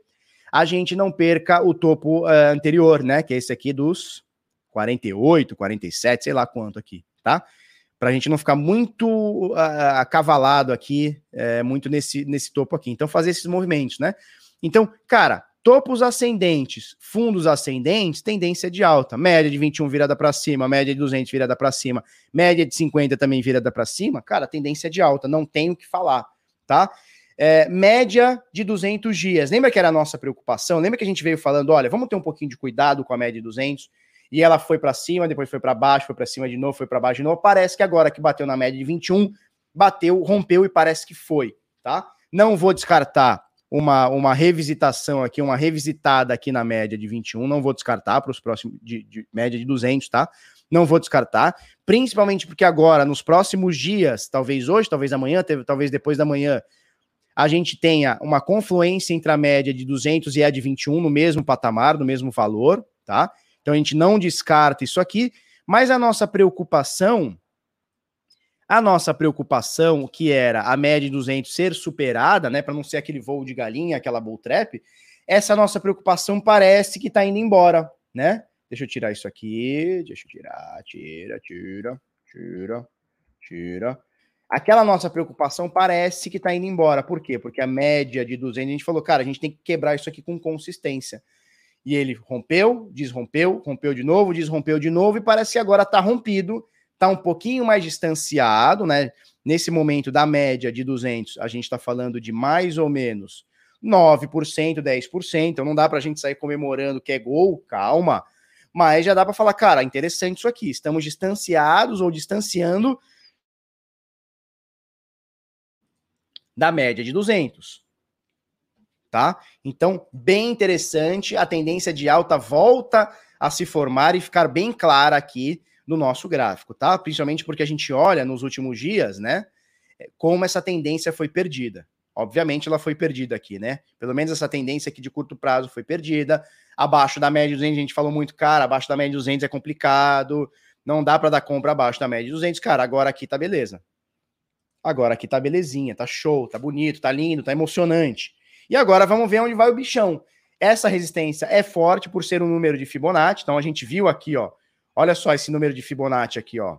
a gente não perca o topo uh, anterior, né? Que é esse aqui dos 48, 47, sei lá quanto aqui, tá? Para a gente não ficar muito uh, acavalado aqui, é, muito nesse, nesse topo aqui. Então, fazer esses movimentos, né? Então, cara, topos ascendentes, fundos ascendentes, tendência de alta. Média de 21 virada para cima, média de 200 virada para cima, média de 50 também virada para cima. Cara, tendência de alta, não tenho o que falar, tá? É, média de 200 dias. Lembra que era a nossa preocupação? Lembra que a gente veio falando, olha, vamos ter um pouquinho de cuidado com a média de 200? E ela foi para cima, depois foi para baixo, foi para cima de novo, foi para baixo de novo. Parece que agora que bateu na média de 21, bateu, rompeu e parece que foi, tá? Não vou descartar uma, uma revisitação aqui, uma revisitada aqui na média de 21, não vou descartar para os próximos, de, de, média de 200, tá? Não vou descartar, principalmente porque agora, nos próximos dias, talvez hoje, talvez amanhã, talvez depois da manhã, a gente tenha uma confluência entre a média de 200 e a de 21 no mesmo patamar, no mesmo valor, tá? Então a gente não descarta isso aqui, mas a nossa preocupação, a nossa preocupação, que era a média de 200 ser superada, né, para não ser aquele voo de galinha, aquela bull trap, essa nossa preocupação parece que está indo embora, né? Deixa eu tirar isso aqui, deixa eu tirar, tira, tira, tira, tira. Aquela nossa preocupação parece que está indo embora. Por quê? Porque a média de 200, a gente falou, cara, a gente tem que quebrar isso aqui com consistência e ele rompeu, desrompeu, rompeu de novo, desrompeu de novo, e parece que agora está rompido, está um pouquinho mais distanciado, né? Nesse momento da média de 200, a gente está falando de mais ou menos 9%, 10%, então não dá para a gente sair comemorando que é gol, calma, mas já dá para falar, cara, interessante isso aqui, estamos distanciados ou distanciando da média de 200 tá? Então, bem interessante, a tendência de alta volta a se formar e ficar bem clara aqui no nosso gráfico, tá? Principalmente porque a gente olha nos últimos dias, né, como essa tendência foi perdida. Obviamente ela foi perdida aqui, né? Pelo menos essa tendência aqui de curto prazo foi perdida. Abaixo da média de 200, a gente falou muito, cara, abaixo da média de 200 é complicado, não dá para dar compra abaixo da média de 200, cara, agora aqui tá beleza. Agora aqui tá belezinha, tá show, tá bonito, tá lindo, tá emocionante. E agora vamos ver onde vai o bichão. Essa resistência é forte por ser um número de Fibonacci. Então a gente viu aqui, ó. Olha só esse número de Fibonacci aqui, ó.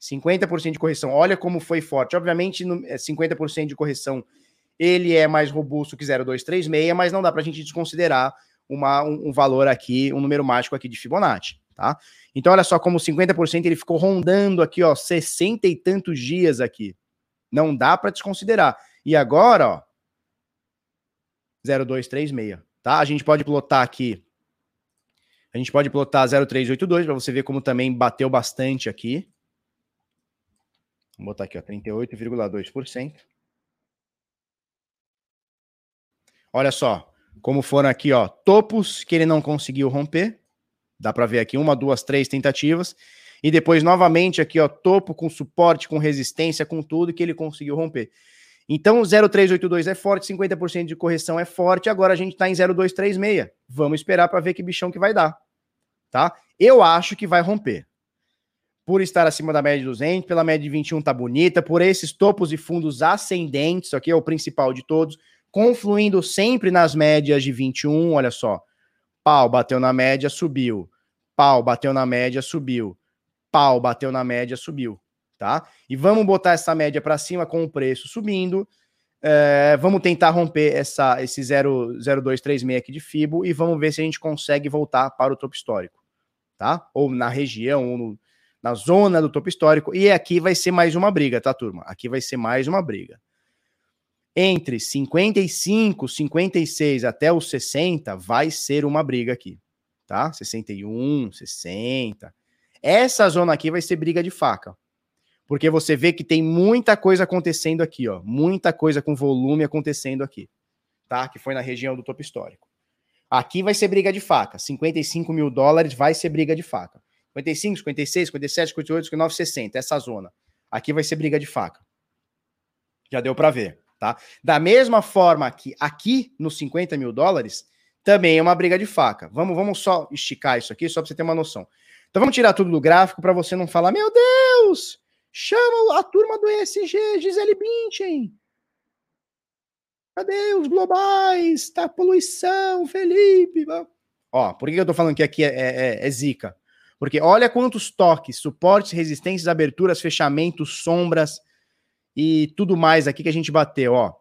50% de correção. Olha como foi forte. Obviamente, 50% é, de correção ele é mais robusto que 0,236, mas não dá para a gente desconsiderar uma, um, um, valor aqui, um número mágico aqui de Fibonacci, tá? Então, olha só como 50% ele ficou rondando aqui, ó, 60 e tantos dias aqui. Não dá para desconsiderar. E agora, ó, 0236, tá? A gente pode plotar aqui. A gente pode plotar 0382 para você ver como também bateu bastante aqui. Vamos botar aqui, ó, 38,2%. Olha só, como foram aqui, ó, topos que ele não conseguiu romper. Dá para ver aqui uma, duas, três tentativas. E depois, novamente, aqui, ó, topo com suporte, com resistência, com tudo que ele conseguiu romper. Então, 0,382 é forte, 50% de correção é forte. Agora a gente está em 0,236. Vamos esperar para ver que bichão que vai dar. Tá? Eu acho que vai romper. Por estar acima da média de 200, pela média de 21 tá bonita, por esses topos e fundos ascendentes, isso aqui é o principal de todos confluindo sempre nas médias de 21, olha só. Pau bateu na média, subiu. Pau bateu na média, subiu. Pau bateu na média, subiu, tá? E vamos botar essa média para cima com o preço subindo. É, vamos tentar romper essa, esse 0,0236 aqui de FIBO e vamos ver se a gente consegue voltar para o topo histórico, tá? Ou na região, ou no, na zona do topo histórico. E aqui vai ser mais uma briga, tá, turma? Aqui vai ser mais uma briga entre 55, 56 até os 60 vai ser uma briga aqui, tá? 61, 60. Essa zona aqui vai ser briga de faca. Porque você vê que tem muita coisa acontecendo aqui, ó, muita coisa com volume acontecendo aqui, tá? Que foi na região do topo histórico. Aqui vai ser briga de faca. 55 mil dólares vai ser briga de faca. 55, 56, 57, 58, 59, 60. Essa zona. Aqui vai ser briga de faca. Já deu para ver. Tá? Da mesma forma que aqui nos 50 mil dólares, também é uma briga de faca. Vamos, vamos só esticar isso aqui, só para você ter uma noção. Então vamos tirar tudo do gráfico para você não falar, meu Deus, chama a turma do ESG, Gisele Bündchen. Cadê os globais? Tá poluição, Felipe. Ó, por que eu tô falando que aqui é, é, é, é zica? Porque olha quantos toques, suportes, resistências, aberturas, fechamentos, sombras, e tudo mais aqui que a gente bateu, ó.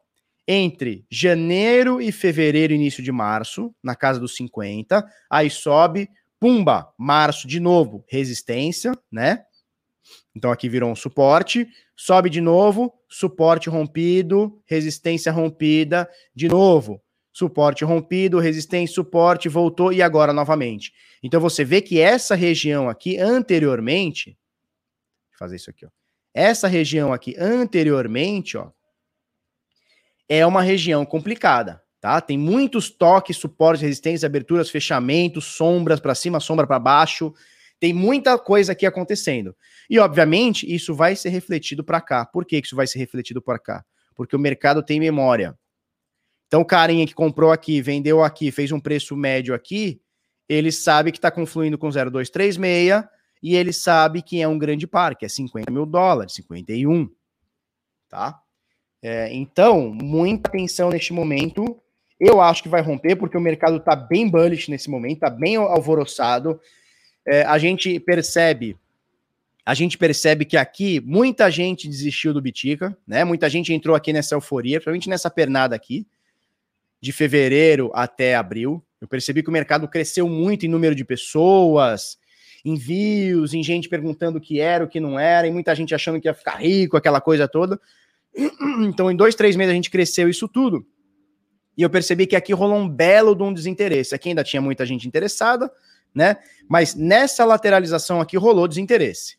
Entre janeiro e fevereiro, início de março, na casa dos 50, aí sobe, pumba, março de novo, resistência, né? Então aqui virou um suporte, sobe de novo, suporte rompido, resistência rompida, de novo, suporte rompido, resistência, suporte, voltou e agora novamente. Então você vê que essa região aqui anteriormente, fazer isso aqui, ó. Essa região aqui anteriormente, ó, é uma região complicada, tá? Tem muitos toques, suportes, resistências, aberturas, fechamentos, sombras para cima, sombra para baixo. Tem muita coisa aqui acontecendo. E, obviamente, isso vai ser refletido para cá. Por que isso vai ser refletido para cá? Porque o mercado tem memória. Então, o carinha que comprou aqui, vendeu aqui, fez um preço médio aqui, ele sabe que está confluindo com 0,236 e ele sabe que é um grande par, que é 50 mil dólares, 51, tá? É, então, muita atenção neste momento. Eu acho que vai romper, porque o mercado está bem bullish nesse momento, está bem alvoroçado. É, a gente percebe, a gente percebe que aqui muita gente desistiu do Bitica, né? Muita gente entrou aqui nessa euforia, principalmente nessa pernada aqui, de fevereiro até abril. Eu percebi que o mercado cresceu muito em número de pessoas, envios, em gente perguntando o que era, o que não era, e muita gente achando que ia ficar rico, aquela coisa toda. [clears throat] Então, em dois, três meses a gente cresceu isso tudo. E eu percebi que aqui rolou um belo de um desinteresse. Aqui ainda tinha muita gente interessada, né? Mas nessa lateralização aqui rolou desinteresse.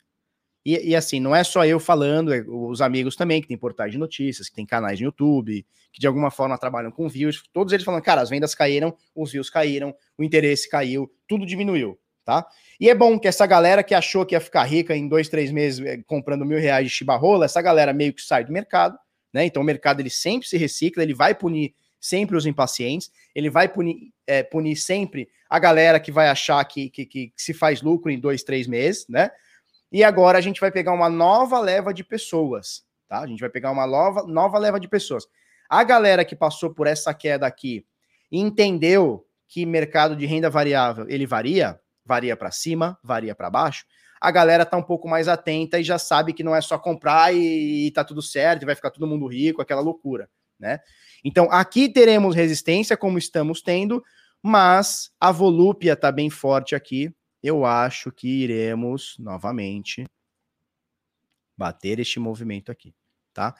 E, e, assim, não é só eu falando, é os amigos também, que tem portais de notícias, que tem canais no YouTube, que de alguma forma trabalham com views, todos eles falando, cara, as vendas caíram, os views caíram, o interesse caiu, tudo diminuiu tá? E é bom que essa galera que achou que ia ficar rica em dois, três meses eh, comprando mil reais de chibarrola, essa galera meio que sai do mercado, né? Então o mercado ele sempre se recicla, ele vai punir sempre os impacientes, ele vai punir, é, punir sempre a galera que vai achar que, que, que se faz lucro em dois, três meses, né? E agora a gente vai pegar uma nova leva de pessoas, tá? A gente vai pegar uma nova, nova leva de pessoas. A galera que passou por essa queda aqui entendeu que mercado de renda variável ele varia, varia para cima, varia para baixo, a galera tá um pouco mais atenta e já sabe que não é só comprar e, e tá tudo certo, vai ficar todo mundo rico, aquela loucura, né? Então, aqui teremos resistência, como estamos tendo, mas a volúpia tá bem forte aqui. Eu acho que iremos novamente bater este movimento aqui, tá?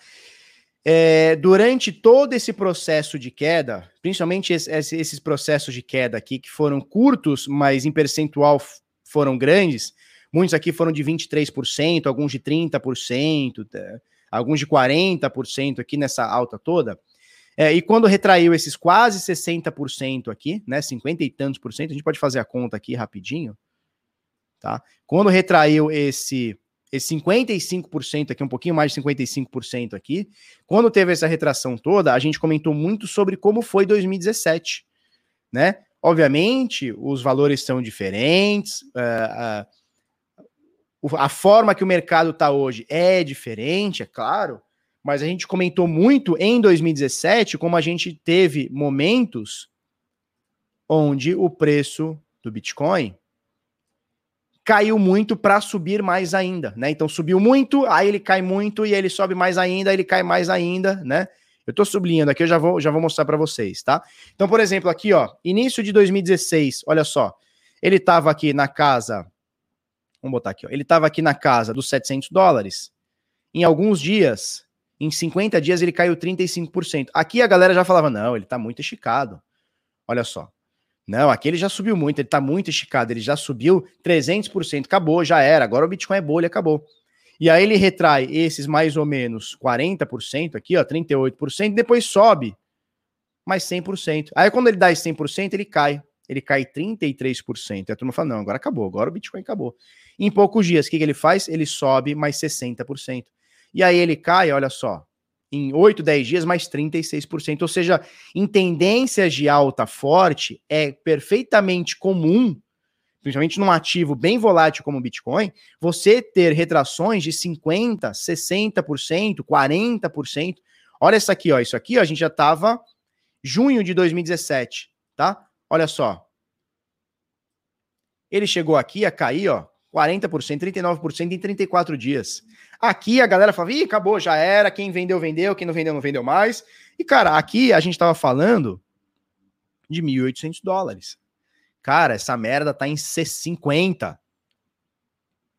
É, durante todo esse processo de queda, principalmente esse, esses processos de queda aqui, que foram curtos, mas em percentual foram grandes, Muitos aqui foram de 23%, alguns de 30%, tá? alguns de 40% aqui nessa alta toda. É, e quando retraiu esses quase 60% aqui, né, 50 e tantos por cento, a gente pode fazer a conta aqui rapidinho, tá? Quando retraiu esse esse 55% aqui, um pouquinho mais de 55% aqui, quando teve essa retração toda, a gente comentou muito sobre como foi 2017, né? Obviamente, os valores são diferentes, uh, a forma que o mercado está hoje é diferente, é claro, mas a gente comentou muito em 2017 como a gente teve momentos onde o preço do Bitcoin caiu muito para subir mais ainda, né? Então subiu muito, aí ele cai muito e ele sobe mais ainda, ele cai mais ainda, né? Eu estou sublinhando aqui, eu já vou, já vou mostrar para vocês, tá? Então, por exemplo, aqui, ó, início de 2016, olha só, ele estava aqui na casa, vamos botar aqui, ó, ele estava aqui na casa dos 700 dólares. Em alguns dias, em 50 dias, ele caiu 35%. Aqui a galera já falava, não, ele está muito esticado. Olha só, não, aqui ele já subiu muito, ele tá muito esticado, ele já subiu 300%, acabou, já era. Agora o Bitcoin é bolha, acabou. E aí ele retrai esses mais ou menos 40% aqui, ó, 38%, depois sobe mais 100%. Aí quando ele dá esse 100%, ele cai. Ele cai 33%. E a turma fala: não, agora acabou, agora o Bitcoin acabou. Em poucos dias, o que, que ele faz? Ele sobe mais 60%. E aí ele cai, olha só, em 8, 10 dias, mais 36%. Ou seja, em tendências de alta forte, é perfeitamente comum, principalmente num ativo bem volátil como o Bitcoin, você ter retrações de 50%, 60%, 40%. Olha isso aqui, ó. Isso aqui, ó, a gente já estava junho de 2017, tá? Olha só. Ele chegou aqui a cair, ó, 40%, 39% em 34 dias. Aqui a galera fala, ih, acabou, já era, quem vendeu, vendeu, quem não vendeu, não vendeu mais. E, cara, aqui a gente tava falando de 1.800 dólares. Cara, essa merda tá em C50.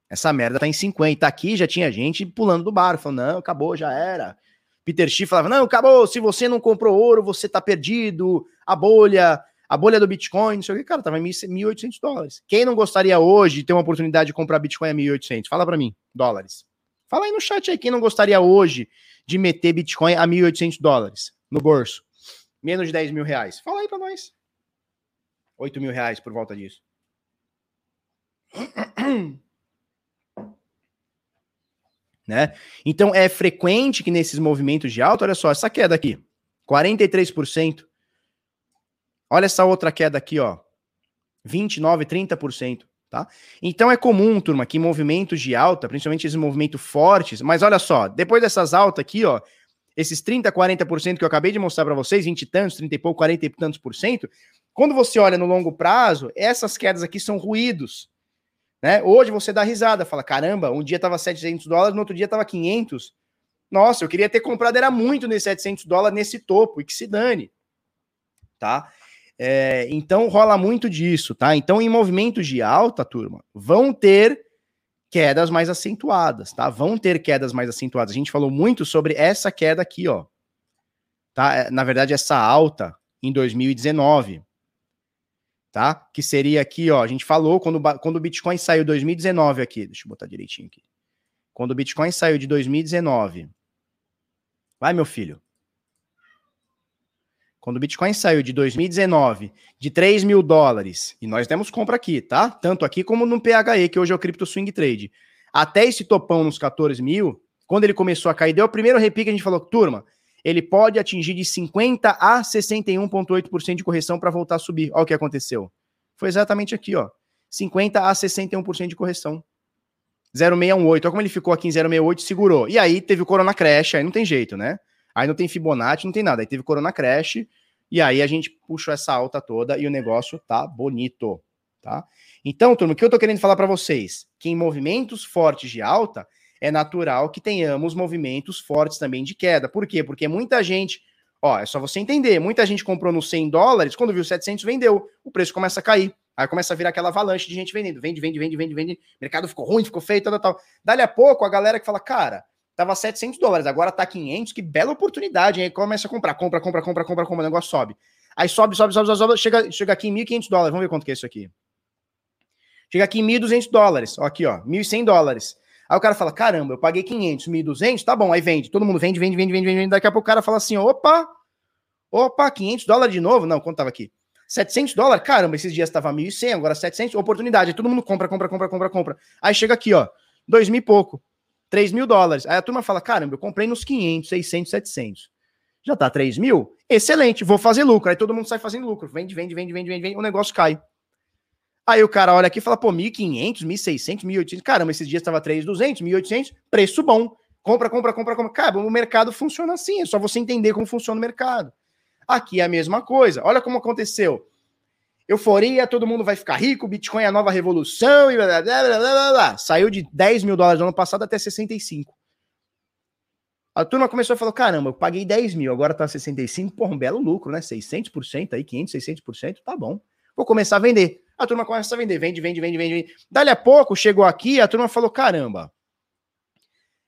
Essa merda tá em 50. Aqui já tinha gente pulando do bar, falando, não, acabou, já era. Peter Schiff falava, não, acabou, se você não comprou ouro, você tá perdido, a bolha, a bolha do Bitcoin, não sei o que, cara, tava em 1.800 dólares. Quem não gostaria hoje de ter uma oportunidade de comprar Bitcoin a 1.800? Fala para mim, dólares. Fala aí no chat aí, quem não gostaria hoje de meter Bitcoin a 1.800 dólares no bolso? Menos de 10 mil reais. Fala aí para nós. 8 mil reais por volta disso. [clears throat] né? Então é frequente que nesses movimentos de alta, olha só, essa queda aqui, 43%. Olha essa outra queda aqui, ó. 29, 30%. Tá? Então é comum, turma, que movimentos de alta, principalmente esses movimentos fortes, mas olha só, depois dessas altas aqui, ó, esses 30, 40% que eu acabei de mostrar para vocês, 20 e tantos, 30 e pouco, 40 e tantos por cento, quando você olha no longo prazo, essas quedas aqui são ruídos. Né? Hoje você dá risada, fala: caramba, um dia tava 700 dólares, no outro dia tava 500. Nossa, eu queria ter comprado, era muito nesses 700 dólares nesse topo, e que se dane. Tá? É, então rola muito disso, tá? Então, em movimentos de alta, turma, vão ter quedas mais acentuadas, tá? Vão ter quedas mais acentuadas. A gente falou muito sobre essa queda aqui, ó. Tá? É, na verdade, essa alta em 2019, tá? Que seria aqui, ó. A gente falou quando, quando o Bitcoin saiu 2019 aqui. Deixa eu botar direitinho aqui. Quando o Bitcoin saiu de 2019. Vai, meu filho. Quando o Bitcoin saiu de 2019 de 3 mil dólares, e nós temos compra aqui, tá? Tanto aqui como no PHE, que hoje é o Crypto Swing Trade. Até esse topão nos 14 mil, quando ele começou a cair, deu o primeiro repique, a gente falou, turma, ele pode atingir de 50 a 61,8% de correção para voltar a subir. Olha o que aconteceu. Foi exatamente aqui, ó. 50 a 61% de correção. 0,618. Olha como ele ficou aqui em 0,68 segurou. E aí teve o Corona Crash, aí não tem jeito, né? Aí não tem Fibonacci, não tem nada. Aí teve Corona Crash, e aí a gente puxou essa alta toda e o negócio tá bonito, tá? Então, turma, o que eu tô querendo falar para vocês? Que em movimentos fortes de alta, é natural que tenhamos movimentos fortes também de queda. Por quê? Porque muita gente, ó, é só você entender, muita gente comprou nos 100 dólares, quando viu 700 vendeu, o preço começa a cair. Aí começa a virar aquela avalanche de gente vendendo, vende, vende, vende, vende, vende, mercado ficou ruim, ficou feio, tal, tal. Dali a pouco, a galera que fala, cara, Tava 700 dólares, agora tá 500, que bela oportunidade, hein? Aí começa a comprar, compra, compra, compra, compra, compra, o negócio sobe. Aí sobe, sobe, sobe, sobe, sobe chega, chega aqui em 1.500 dólares, vamos ver quanto que é isso aqui. Chega aqui em 1.200 dólares. Ó, aqui, ó, 1.100 dólares. Aí o cara fala: caramba, eu paguei 500, 1.200, tá bom, aí vende. Todo mundo vende, vende, vende, vende, vende. Daqui a pouco o cara fala assim: opa, opa, 500 dólares de novo? Não, quanto tava aqui? 700 dólares? Caramba, esses dias tava 1.100, agora 700, oportunidade. Aí todo mundo compra, compra, compra, compra, compra. Aí chega aqui, ó, 2 mil e pouco, 3 mil dólares. Aí a turma fala: caramba, eu comprei nos 500, 600, 700. Já tá 3 mil? Excelente, vou fazer lucro. Aí todo mundo sai fazendo lucro. Vende, vende, vende, vende, vende, vende, o negócio cai. Aí o cara olha aqui e fala, pô, 1.500, 1.600, 1.800. Caramba, esses dias estava 3.200, 1.800, preço bom. Compra, compra, compra, compra. Cara, o mercado funciona assim, é só você entender como funciona o mercado. Aqui é a mesma coisa. Olha como aconteceu. Euforia, todo mundo vai ficar rico, Bitcoin é a nova revolução, e blá, blá, blá, blá, blá. Saiu de 10 mil dólares no ano passado até 65. A turma começou a falar, caramba, eu paguei 10 mil, agora tá 65, porra, um belo lucro, né? 600% aí, 500, 600%, tá bom. Vou começar a vender a turma começa a vender, vende, vende, vende, vende, vende. Dali a pouco, chegou aqui, a turma falou, caramba,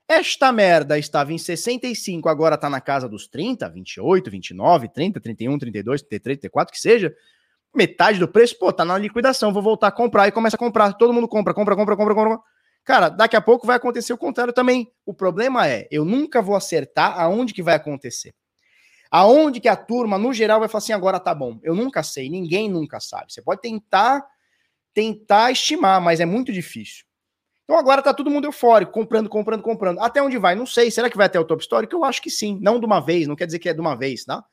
esta merda estava em 65, agora tá na casa dos 30, 28, 29, 30, 31, 32, 33, 34, que seja. Metade do preço, pô, tá na liquidação, vou voltar a comprar e começa a comprar. Todo mundo compra, compra, compra, compra, compra. Cara, daqui a pouco vai acontecer o contrário também. O problema é, eu nunca vou acertar aonde que vai acontecer. Aonde que a turma, no geral, vai falar assim, agora tá bom. Eu nunca sei, ninguém nunca sabe. Você pode tentar, tentar estimar, mas é muito difícil. Então agora tá todo mundo eufórico, comprando, comprando, comprando. Até onde vai? Não sei. Será que vai até o top histórico? Eu acho que sim. Não de uma vez, não quer dizer que é de uma vez, tá?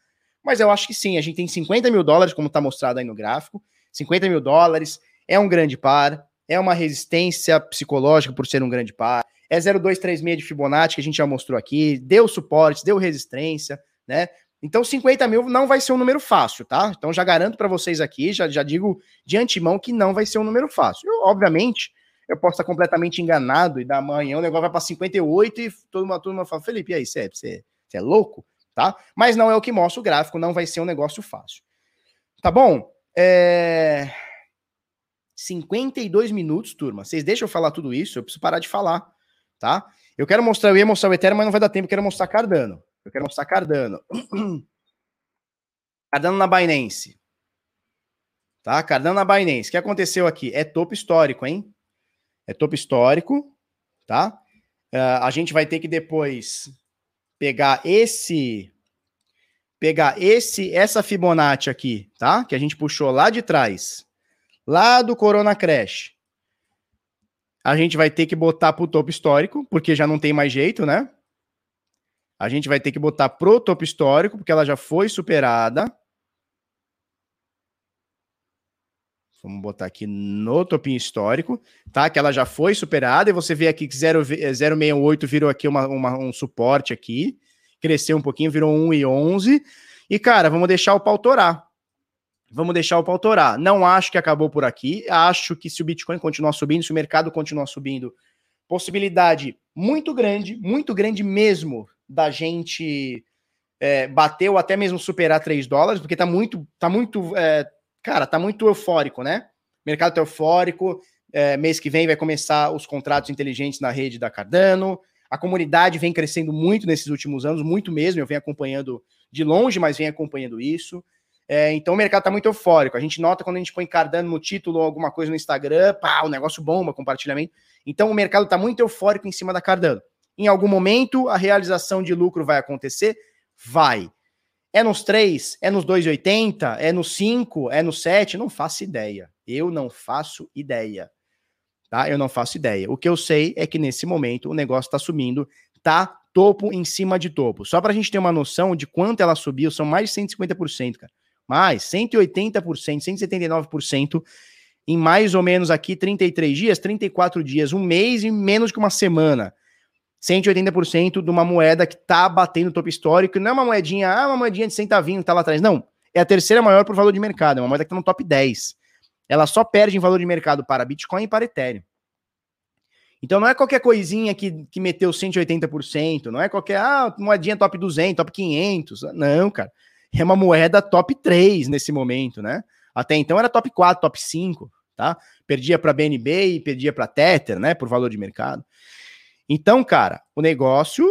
Mas eu acho que sim. A gente tem 50 mil dólares, como tá mostrado aí no gráfico. 50 mil dólares, é um grande par, é uma resistência psicológica por ser um grande par. É 0,236 de Fibonacci, que a gente já mostrou aqui, deu suporte, deu resistência, né? Então, 50 mil não vai ser um número fácil, tá? Então, já garanto para vocês aqui, já, já digo de antemão que não vai ser um número fácil. Eu, obviamente, eu posso estar completamente enganado e da manhã o negócio vai para 58 e toda uma turma fala, Felipe, e aí, você, você, você é louco? Tá? Mas não é o que mostra o gráfico, não vai ser um negócio fácil. Tá bom? É... 52 minutos, turma. Vocês deixam eu falar tudo isso? Eu preciso parar de falar, tá? Eu quero mostrar, eu ia mostrar o Ethereum, mas não vai dar tempo, eu quero mostrar Cardano. Eu quero mostrar Cardano. [clears throat] Cardano na Binance. Tá? Cardano na Binance. O que aconteceu aqui? É topo histórico, hein? É topo histórico, tá? Uh, a gente vai ter que depois pegar esse pegar esse essa Fibonacci aqui, tá? Que a gente puxou lá de trás, lá do Corona Crash. A gente vai ter que botar pro topo histórico, porque já não tem mais jeito, né? A gente vai ter que botar pro topo histórico, porque ela já foi superada. Vamos botar aqui no topinho histórico, tá? Que ela já foi superada, e você vê aqui que 0,68 virou aqui uma, uma, um suporte aqui, cresceu um pouquinho, virou 1,11. E, cara, vamos deixar o pau torar. Vamos deixar o pau torar. Não acho que acabou por aqui. Acho que se o Bitcoin continuar subindo, se o mercado continuar subindo, possibilidade muito grande, muito grande mesmo, da gente é, bater ou até mesmo superar 3 dólares, porque tá muito, tá muito, é, cara, tá muito eufórico, né? Mercado tá eufórico. É, mês que vem vai começar os contratos inteligentes na rede da Cardano. A comunidade vem crescendo muito nesses últimos anos, muito mesmo. Eu venho acompanhando de longe, mas venho acompanhando isso. É, então o mercado está muito eufórico. A gente nota quando a gente põe Cardano no título ou alguma coisa no Instagram, pá, o negócio bomba, compartilhamento. Então o mercado está muito eufórico em cima da Cardano. Em algum momento, a realização de lucro vai acontecer? Vai. É nos 3? É nos 2,80? É nos 5? É nos 7? Não faço ideia. Eu não faço ideia. Tá? Eu não faço ideia. O que eu sei é que nesse momento o negócio está subindo, tá topo em cima de topo. Só para a gente ter uma noção de quanto ela subiu, são mais de 150%, cara. Mais, 180%, 179% em mais ou menos aqui 33 dias, 34 dias, um mês e menos que uma semana. 180% de uma moeda que tá batendo topo histórico, não é uma moedinha, ah, uma moedinha de centavinho que tá lá atrás, não. É a terceira maior por valor de mercado, é uma moeda que tá no top 10. Ela só perde em valor de mercado para Bitcoin e para Ethereum. Então não é qualquer coisinha que, que meteu 180%, não é qualquer, ah, moedinha top 200, top 500, não, cara. É uma moeda top 3 nesse momento, né? Até então era top 4, top 5, tá? Perdia para BNB e perdia para Tether, né, por valor de mercado. Então, cara, o negócio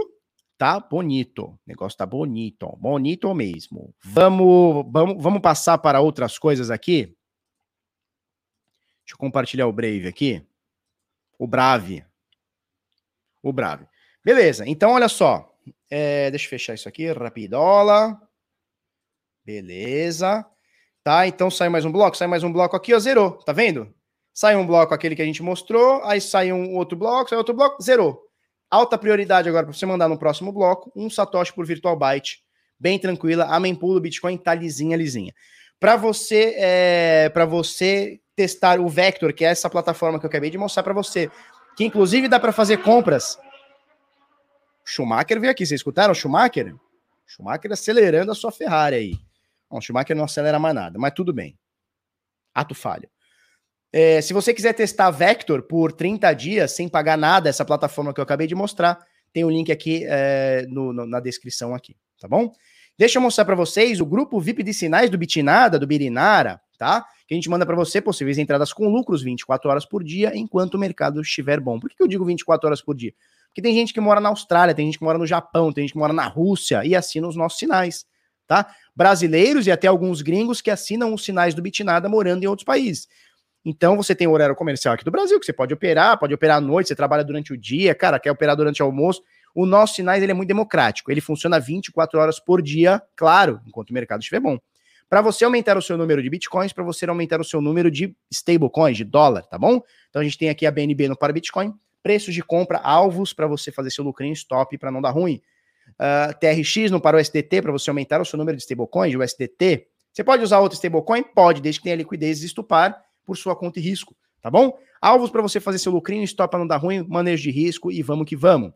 tá bonito. O negócio tá bonito, bonito mesmo. Vamos, vamos, vamos passar para outras coisas aqui. Deixa eu compartilhar o Brave aqui. O Brave. O Brave. Beleza, então olha só. É, deixa eu fechar isso aqui, rapidola. Beleza. Tá, então sai mais um bloco, sai mais um bloco aqui, ó, zerou, tá vendo? Sai um bloco aquele que a gente mostrou, aí sai um outro bloco, sai outro bloco, zerou. Alta prioridade agora para você mandar no próximo bloco, um satoshi por virtual byte, bem tranquila, a mempool do Bitcoin tá lisinha, lisinha. Para você, é, para você testar o Vector, que é essa plataforma que eu acabei de mostrar para você, que inclusive dá para fazer compras. Schumacher veio aqui, vocês escutaram? Schumacher? Schumacher acelerando a sua Ferrari aí. Bom, Schumacher não acelera mais nada, mas tudo bem. Ato falho. É, se você quiser testar Vector por 30 dias sem pagar nada, essa plataforma que eu acabei de mostrar, tem o um link aqui é, no, no, na descrição aqui, tá bom? Deixa eu mostrar para vocês o grupo VIP de sinais do Bitinada, do Birinara, tá? Que a gente manda para você possíveis entradas com lucros 24 horas por dia, enquanto o mercado estiver bom. Por que eu digo 24 horas por dia? Porque tem gente que mora na Austrália, tem gente que mora no Japão, tem gente que mora na Rússia e assina os nossos sinais tá? Brasileiros e até alguns gringos que assinam os sinais do Bitnada morando em outros países. Então você tem o horário comercial aqui do Brasil, que você pode operar, pode operar à noite, você trabalha durante o dia, cara, quer operar durante o almoço. O nosso sinais ele é muito democrático, ele funciona 24 horas por dia, claro, enquanto o mercado estiver bom. Para você aumentar o seu número de bitcoins, para você aumentar o seu número de stablecoins, de dólar, tá bom? Então a gente tem aqui a BNB no para Bitcoin, preços de compra, alvos para você fazer seu lucrinho stop para não dar ruim uh, ah, TRX não para o SDT para você aumentar o seu número de stablecoins, o SDT. Você pode usar outro stablecoin? Pode, desde que tenha liquidez e estupar por sua conta e risco, tá bom? Alvos para você fazer seu lucrinho, stop para não dar ruim, manejo de risco e vamos que vamos,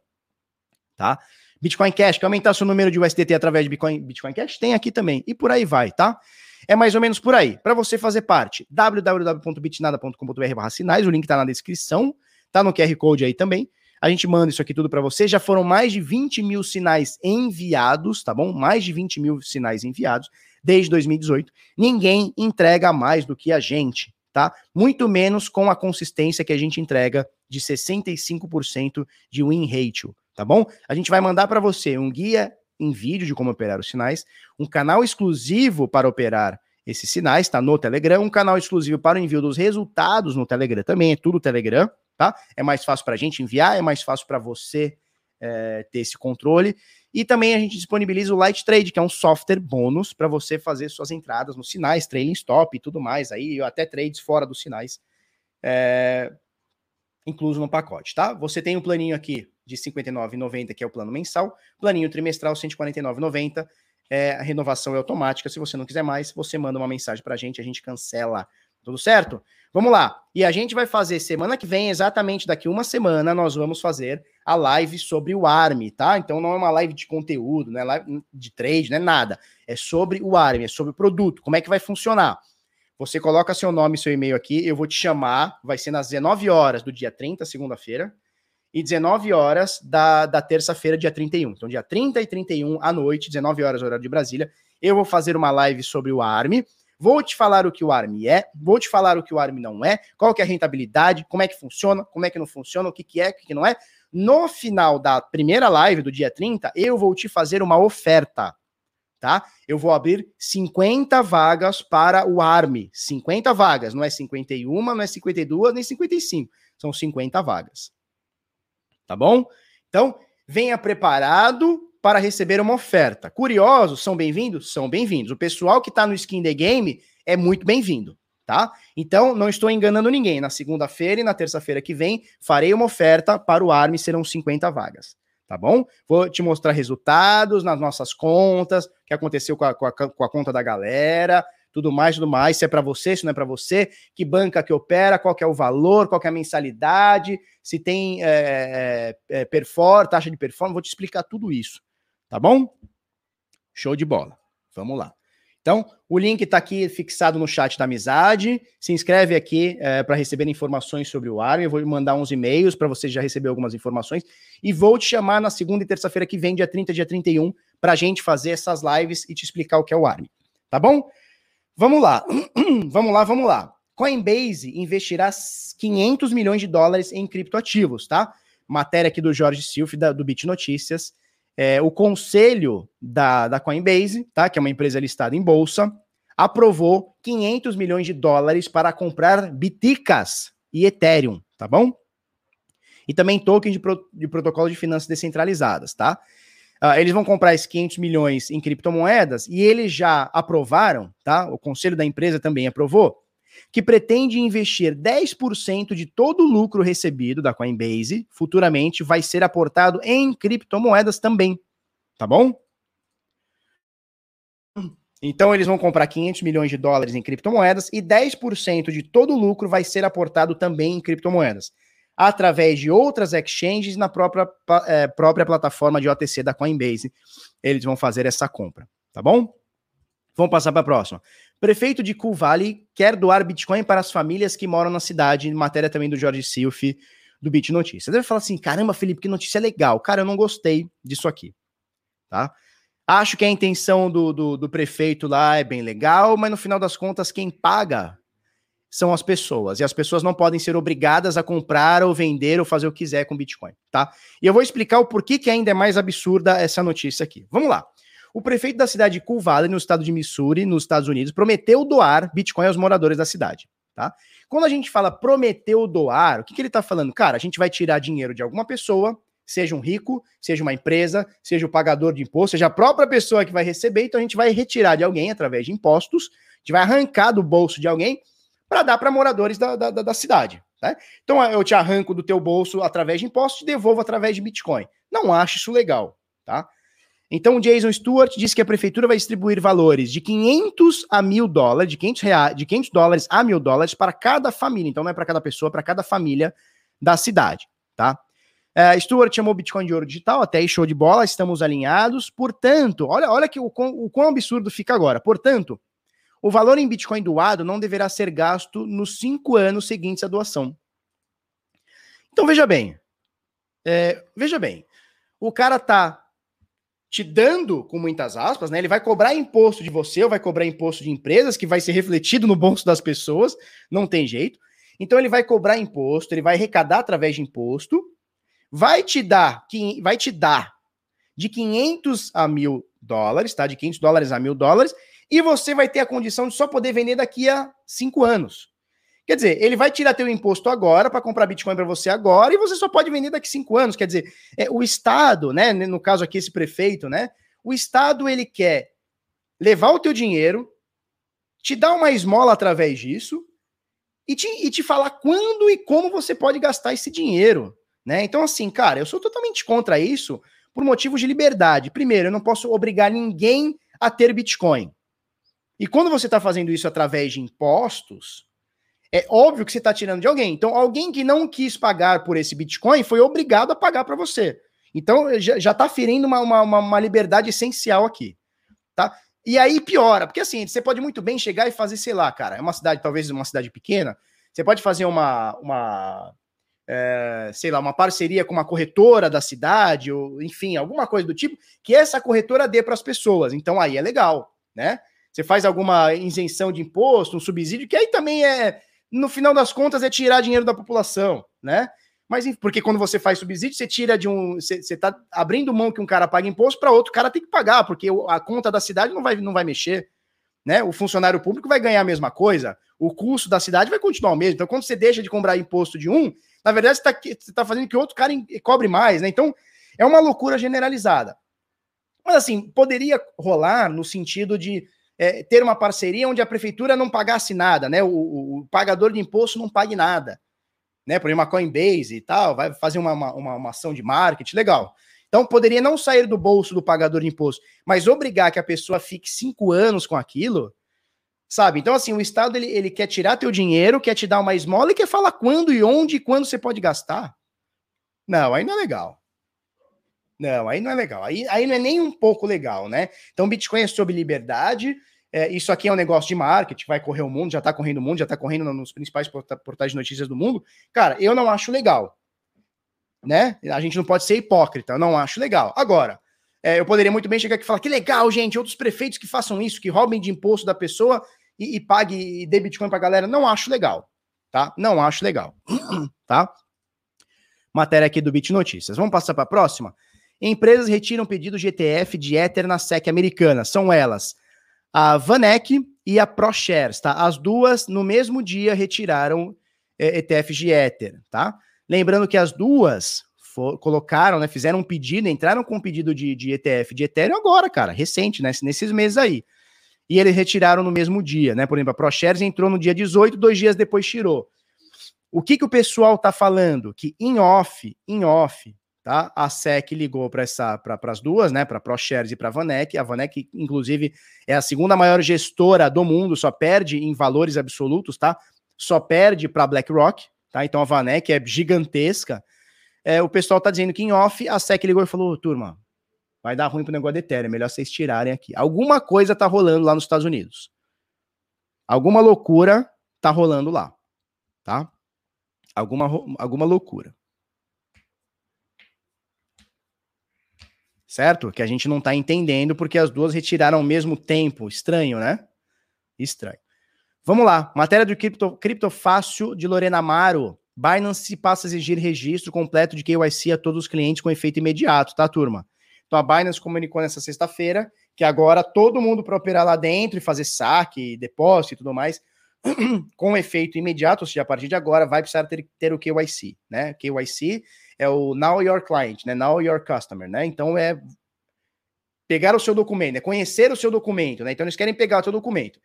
tá? Bitcoin Cash, quer aumentar seu número de USDT através de Bitcoin, Bitcoin Cash? Tem aqui também. E por aí vai, tá? É mais ou menos por aí. Para você fazer parte, www.bitnada.com.br sinais, o link tá na descrição, tá no QR Code aí também. A gente manda isso aqui tudo para você. Já foram mais de 20 mil sinais enviados, tá bom? Mais de 20 mil sinais enviados desde 2018. Ninguém entrega mais do que a gente, tá? Muito menos com a consistência que a gente entrega de 65% de win ratio, tá bom? A gente vai mandar para você um guia em vídeo de como operar os sinais, um canal exclusivo para operar esses sinais, tá no Telegram, um canal exclusivo para o envio dos resultados no Telegram também, é tudo Telegram, tá? É mais fácil para a gente enviar, é mais fácil para você é, ter esse controle. E também a gente disponibiliza o Light Trade, que é um software bônus para você fazer suas entradas nos sinais, trailing stop e tudo mais, aí até trades fora dos sinais, é, incluso no pacote, tá? Você tem um planinho aqui de R$ 59,90, que é o plano mensal, planinho trimestral R$ 149,90, é, a renovação é automática, se você não quiser mais, você manda uma mensagem para a gente, a gente cancela tudo certo? Vamos lá. E a gente vai fazer semana que vem, exatamente daqui uma semana, nós vamos fazer a live sobre o ARM, tá? Então não é uma live de conteúdo, não é live de trade, não é nada. É sobre o ARM, é sobre o produto. Como é que vai funcionar? Você coloca seu nome e seu e-mail aqui, eu vou te chamar, vai ser nas 19 horas do dia 30, segunda-feira, e 19 horas da, da terça-feira, dia 31. Então, dia 30 e 31 à noite, 19 horas, horário de Brasília, eu vou fazer uma live sobre o ARM Vou te falar o que o ARM é, vou te falar o que o ARM não é, qual que é a rentabilidade, como é que funciona, como é que não funciona, o que, que é, o que, que não é. No final da primeira live do dia 30, eu vou te fazer uma oferta, tá? Eu vou abrir 50 vagas para o ARM. 50 vagas, não é 51, não é 52, nem 55. São 50 vagas. Tá bom? Então, venha preparado para receber uma oferta. Curiosos são bem-vindos? São bem-vindos. O pessoal que está no Skin The Game é muito bem-vindo, tá? Então, não estou enganando ninguém. Na segunda-feira e na terça-feira que vem, farei uma oferta para o ARM, serão 50 vagas, tá bom? Vou te mostrar resultados nas nossas contas, o que aconteceu com a, com a, com a conta da galera, tudo mais, tudo mais, se é para você, se não é para você, que banca que opera, qual que é o valor, qual que é a mensalidade, se tem é, é, taxa de performance, vou te explicar tudo isso. Tá bom? Show de bola. Vamos lá. Então, o link está aqui fixado no chat da amizade. Se inscreve aqui é, para receber informações sobre o ARM. Eu vou mandar uns e-mails para você já receber algumas informações. E vou te chamar na segunda e terça-feira que vem, dia 30, dia 31, para a gente fazer essas lives e te explicar o que é o ARM. Tá bom? Vamos lá. [clears throat] vamos lá, vamos lá. Coinbase investirá 500 milhões de dólares em criptoativos, tá? Matéria aqui do Jorge Silf, da, do Bit Notícias. É, o conselho da, da Coinbase, tá, que é uma empresa listada em bolsa, aprovou 500 milhões de dólares para comprar biticas e Ethereum, tá bom? E também tokens de, pro, de protocolo de finanças descentralizadas, tá? Uh, eles vão comprar esses 500 milhões em criptomoedas e eles já aprovaram, tá? O conselho da empresa também aprovou, que pretende investir 10% de todo o lucro recebido da Coinbase, futuramente vai ser aportado em criptomoedas também, tá bom? Então eles vão comprar 500 milhões de dólares em criptomoedas e 10% de todo o lucro vai ser aportado também em criptomoedas, através de outras exchanges na própria, é, própria plataforma de OTC da Coinbase. Eles vão fazer essa compra, tá bom? Vamos passar para a próxima. Prefeito de Cool Valley quer doar Bitcoin para as famílias que moram na cidade, matéria também do Jorge Silf, do Bit Notícias. Você deve falar assim, caramba, Felipe, que notícia legal. Cara, eu não gostei disso aqui, tá? Acho que a intenção do, do, do, prefeito lá é bem legal, mas no final das contas, quem paga são as pessoas. E as pessoas não podem ser obrigadas a comprar ou vender ou fazer o que quiser com Bitcoin, tá? E eu vou explicar o porquê que ainda é mais absurda essa notícia aqui. Vamos lá. O prefeito da cidade de Cool Valley, no estado de Missouri, nos Estados Unidos, prometeu doar Bitcoin aos moradores da cidade, tá? Quando a gente fala prometeu doar, o que, que ele tá falando? Cara, a gente vai tirar dinheiro de alguma pessoa seja um rico, seja uma empresa, seja o pagador de imposto, seja a própria pessoa que vai receber, então a gente vai retirar de alguém através de impostos, a gente vai arrancar do bolso de alguém para dar para moradores da, da, da cidade. Né? Então eu te arranco do teu bolso através de impostos e devolvo através de Bitcoin. Não acho isso legal, tá? Então o Jason Stewart disse que a prefeitura vai distribuir valores de 500 a mil dólares, de 500, reais, de 500 dólares a mil dólares para cada família. Então não é para cada pessoa, é para cada família da cidade, tá? Uh, Stuart chamou Bitcoin de ouro digital, até aí show de bola, estamos alinhados. Portanto, olha, olha que o, o quão absurdo fica agora. Portanto, o valor em Bitcoin doado não deverá ser gasto nos cinco anos seguintes à doação. Então veja bem, é, veja bem, o cara tá te dando, com muitas aspas, né? Ele vai cobrar imposto de você, ou vai cobrar imposto de empresas, que vai ser refletido no bolso das pessoas, não tem jeito. Então ele vai cobrar imposto, ele vai arrecadar através de imposto, vai te dar, vai te dar de 500 a mil dólares, tá? De 500 dólares a mil dólares, e você vai ter a condição de só poder vender daqui a cinco anos. Quer dizer, ele vai tirar teu imposto agora para comprar Bitcoin para você agora e você só pode vender daqui cinco anos. Quer dizer, é, o Estado, né? No caso aqui, esse prefeito, né? O Estado ele quer levar o teu dinheiro, te dar uma esmola através disso e te, e te falar quando e como você pode gastar esse dinheiro. Né? Então, assim, cara, eu sou totalmente contra isso por motivos de liberdade. Primeiro, eu não posso obrigar ninguém a ter Bitcoin. E quando você está fazendo isso através de impostos, é óbvio que você está tirando de alguém. Então, alguém que não quis pagar por esse Bitcoin foi obrigado a pagar para você. Então, já está ferindo uma, uma, uma, liberdade essencial aqui. Tá? E aí piora, porque assim, você pode muito bem chegar e fazer, sei lá, cara, é uma cidade, talvez uma cidade pequena, você pode fazer uma, uma é, sei lá, uma parceria com uma corretora da cidade, ou enfim, alguma coisa do tipo, que essa corretora dê para as pessoas. Então aí é legal, né? Você faz alguma isenção de imposto, um subsídio, que aí também é, no final das contas, é tirar dinheiro da população, né? Mas porque quando você faz subsídio, você tira de um. Você, você tá abrindo mão que um cara paga imposto para outro cara tem que pagar, porque a conta da cidade não vai, não vai mexer. Né? O funcionário público vai ganhar a mesma coisa, o custo da cidade vai continuar o mesmo. Então, quando você deixa de cobrar imposto de um, na verdade, você está tá fazendo que outro cara cobre mais, né? Então, é uma loucura generalizada. Mas, assim, poderia rolar no sentido de é, ter uma parceria onde a prefeitura não pagasse nada, né? O, o, o, pagador de imposto não pague nada, né? Por uma Coinbase e tal, vai fazer uma, uma, uma ação de marketing, legal. Então, poderia não sair do bolso do pagador de imposto, mas obrigar que a pessoa fique cinco anos com aquilo, Sabe? Então, assim, o Estado ele, ele quer tirar teu dinheiro, quer te dar uma esmola e quer falar quando e onde e quando você pode gastar. Não, aí não é legal. Não, aí não é legal. Aí, aí não é nem um pouco legal, né? Então, Bitcoin é sobre liberdade. É, isso aqui é um negócio de marketing, vai correr o mundo, já tá correndo o mundo, já tá correndo nos principais portais de notícias do mundo. Cara, eu não acho legal. Né? A gente não pode ser hipócrita, eu não acho legal. Agora, é, eu poderia muito bem chegar aqui e falar que legal, gente, outros prefeitos que façam isso, que roubem de imposto da pessoa e, e pague e dê Bitcoin pra galera. Não acho legal, tá? Não acho legal, [clears throat] tá? Matéria aqui do Bit Notícias. Vamos passar para a próxima? Empresas retiram pedido de ETF de Ether na SEC americana. São elas a Vanek, e a ProShares, tá? As duas no mesmo dia retiraram é, ETFs de Ether, tá? Lembrando que as duas colocaram, né, fizeram um pedido, entraram com um pedido de, de ETF de Ethereum agora, cara, recente, né, nesses meses aí. E eles retiraram no mesmo dia, né? Por exemplo, a ProShares entrou no dia 18, dois dias depois tirou. O que, que o pessoal tá falando? Que em off, em off, tá? A SEC ligou para essa para as duas, né, para ProShares e para a Vanek. A Vanek inclusive é a segunda maior gestora do mundo, só perde em valores absolutos, tá? Só perde para BlackRock, tá? Então a Vanek é gigantesca. É, o pessoal tá dizendo que em off a SEC ligou e falou: "Turma, vai dar ruim pro negócio de Ethereum, é melhor vocês tirarem aqui". Alguma coisa tá rolando lá nos Estados Unidos. Alguma loucura tá rolando lá, tá? Alguma alguma loucura. Certo? Que a gente não está entendendo porque as duas retiraram ao mesmo tempo. Estranho, né? Estranho. Vamos lá. Matéria do Cripto, Cripto Fácil de Lorena Amaro. Binance passa a exigir registro completo de KYC a todos os clientes com efeito imediato, tá, turma? Então a Binance comunicou nessa sexta-feira que agora todo mundo para operar lá dentro e fazer saque, depósito e tudo mais, [clears throat] com efeito imediato, ou seja, a partir de agora vai precisar ter, ter o KYC, né? KYC é o Now Your Client, né? Now Your Customer, né? Então é pegar o seu documento, é conhecer o seu documento, né? Então eles querem pegar o seu documento.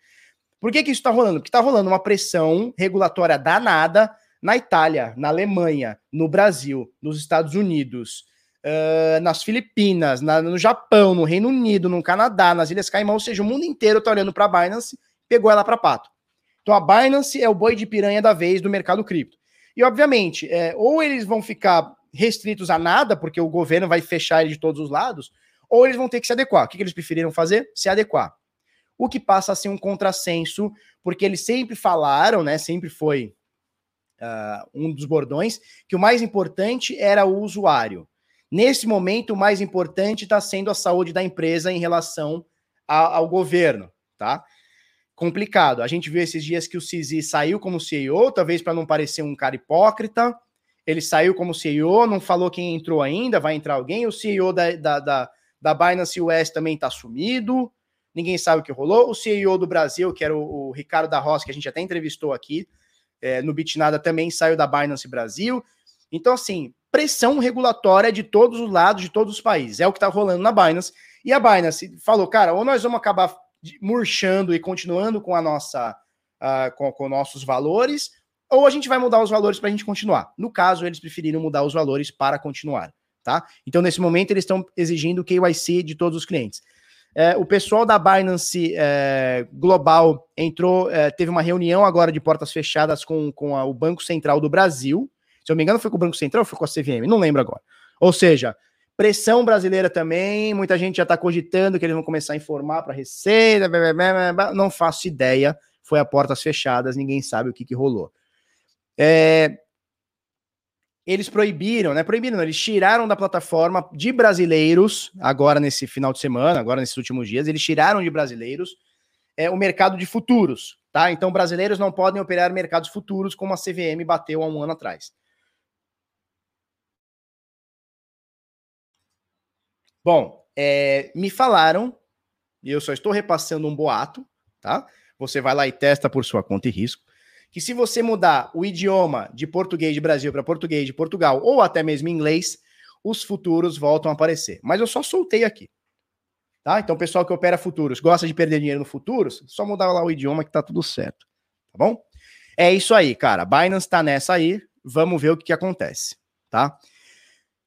Por que, que isso está rolando? Porque está rolando uma pressão regulatória danada na Itália, na Alemanha, no Brasil, nos Estados Unidos, uh, nas Filipinas, na, no Japão, no Reino Unido, no Canadá, nas Ilhas Caimão, ou seja, o mundo inteiro está olhando para a Binance, pegou ela para pato. Então a Binance é o boi de piranha da vez do mercado cripto. E obviamente, é, ou eles vão ficar restritos a nada, porque o governo vai fechar ele de todos os lados, ou eles vão ter que se adequar. O que, que eles preferiram fazer? Se adequar. O que passa a ser um contrassenso, porque eles sempre falaram, né? Sempre foi uh, um dos bordões, que o mais importante era o usuário. Nesse momento, o mais importante está sendo a saúde da empresa em relação a, ao governo, tá? Complicado. A gente viu esses dias que o Cizi saiu como CEO, talvez para não parecer um cara hipócrita, ele saiu como CEO, não falou quem entrou ainda, vai entrar alguém. O CEO da, da, da, da Binance US também está sumido, ninguém sabe o que rolou. O CEO do Brasil, que era o, o Ricardo da Roça, que a gente até entrevistou aqui é, no Bitnada, também saiu da Binance Brasil. Então, assim, pressão regulatória de todos os lados, de todos os países. É o que está rolando na Binance. E a Binance falou, cara, ou nós vamos acabar murchando e continuando com a nossa, uh, com, com nossos valores, ou a gente vai mudar os valores para a gente continuar. No caso, eles preferiram mudar os valores para continuar, tá? Então, nesse momento, eles estão exigindo o KYC de todos os clientes. É, o pessoal da Binance é, Global entrou, é, teve uma reunião agora de portas fechadas com, com a, o Banco Central do Brasil. Se eu me engano, foi com o Banco Central ou foi com a CVM? Não lembro agora. Ou seja, pressão brasileira também. Muita gente já está cogitando que eles vão começar a informar para a Receita. Blá, blá, blá, não faço ideia. Foi a portas fechadas, ninguém sabe o que, que rolou. É, eles proibiram, né? Proibiram, eles tiraram da plataforma de brasileiros, agora nesse final de semana, agora nesses últimos dias, eles tiraram de brasileiros é, o mercado de futuros, tá? Então, brasileiros não podem operar mercados futuros como a CVM bateu há um ano atrás. Bom, é, me falaram, e eu só estou repassando um boato, tá? Você vai lá e testa por sua conta e risco que se você mudar o idioma de português de Brasil para português de Portugal ou até mesmo inglês, os futuros voltam a aparecer. Mas eu só soltei aqui. Tá? Então, pessoal que opera futuros, gosta de perder dinheiro no futuros, só mudar lá o idioma que tá tudo certo. Tá bom? É isso aí, cara. Binance tá nessa aí. Vamos ver o que, que acontece, tá?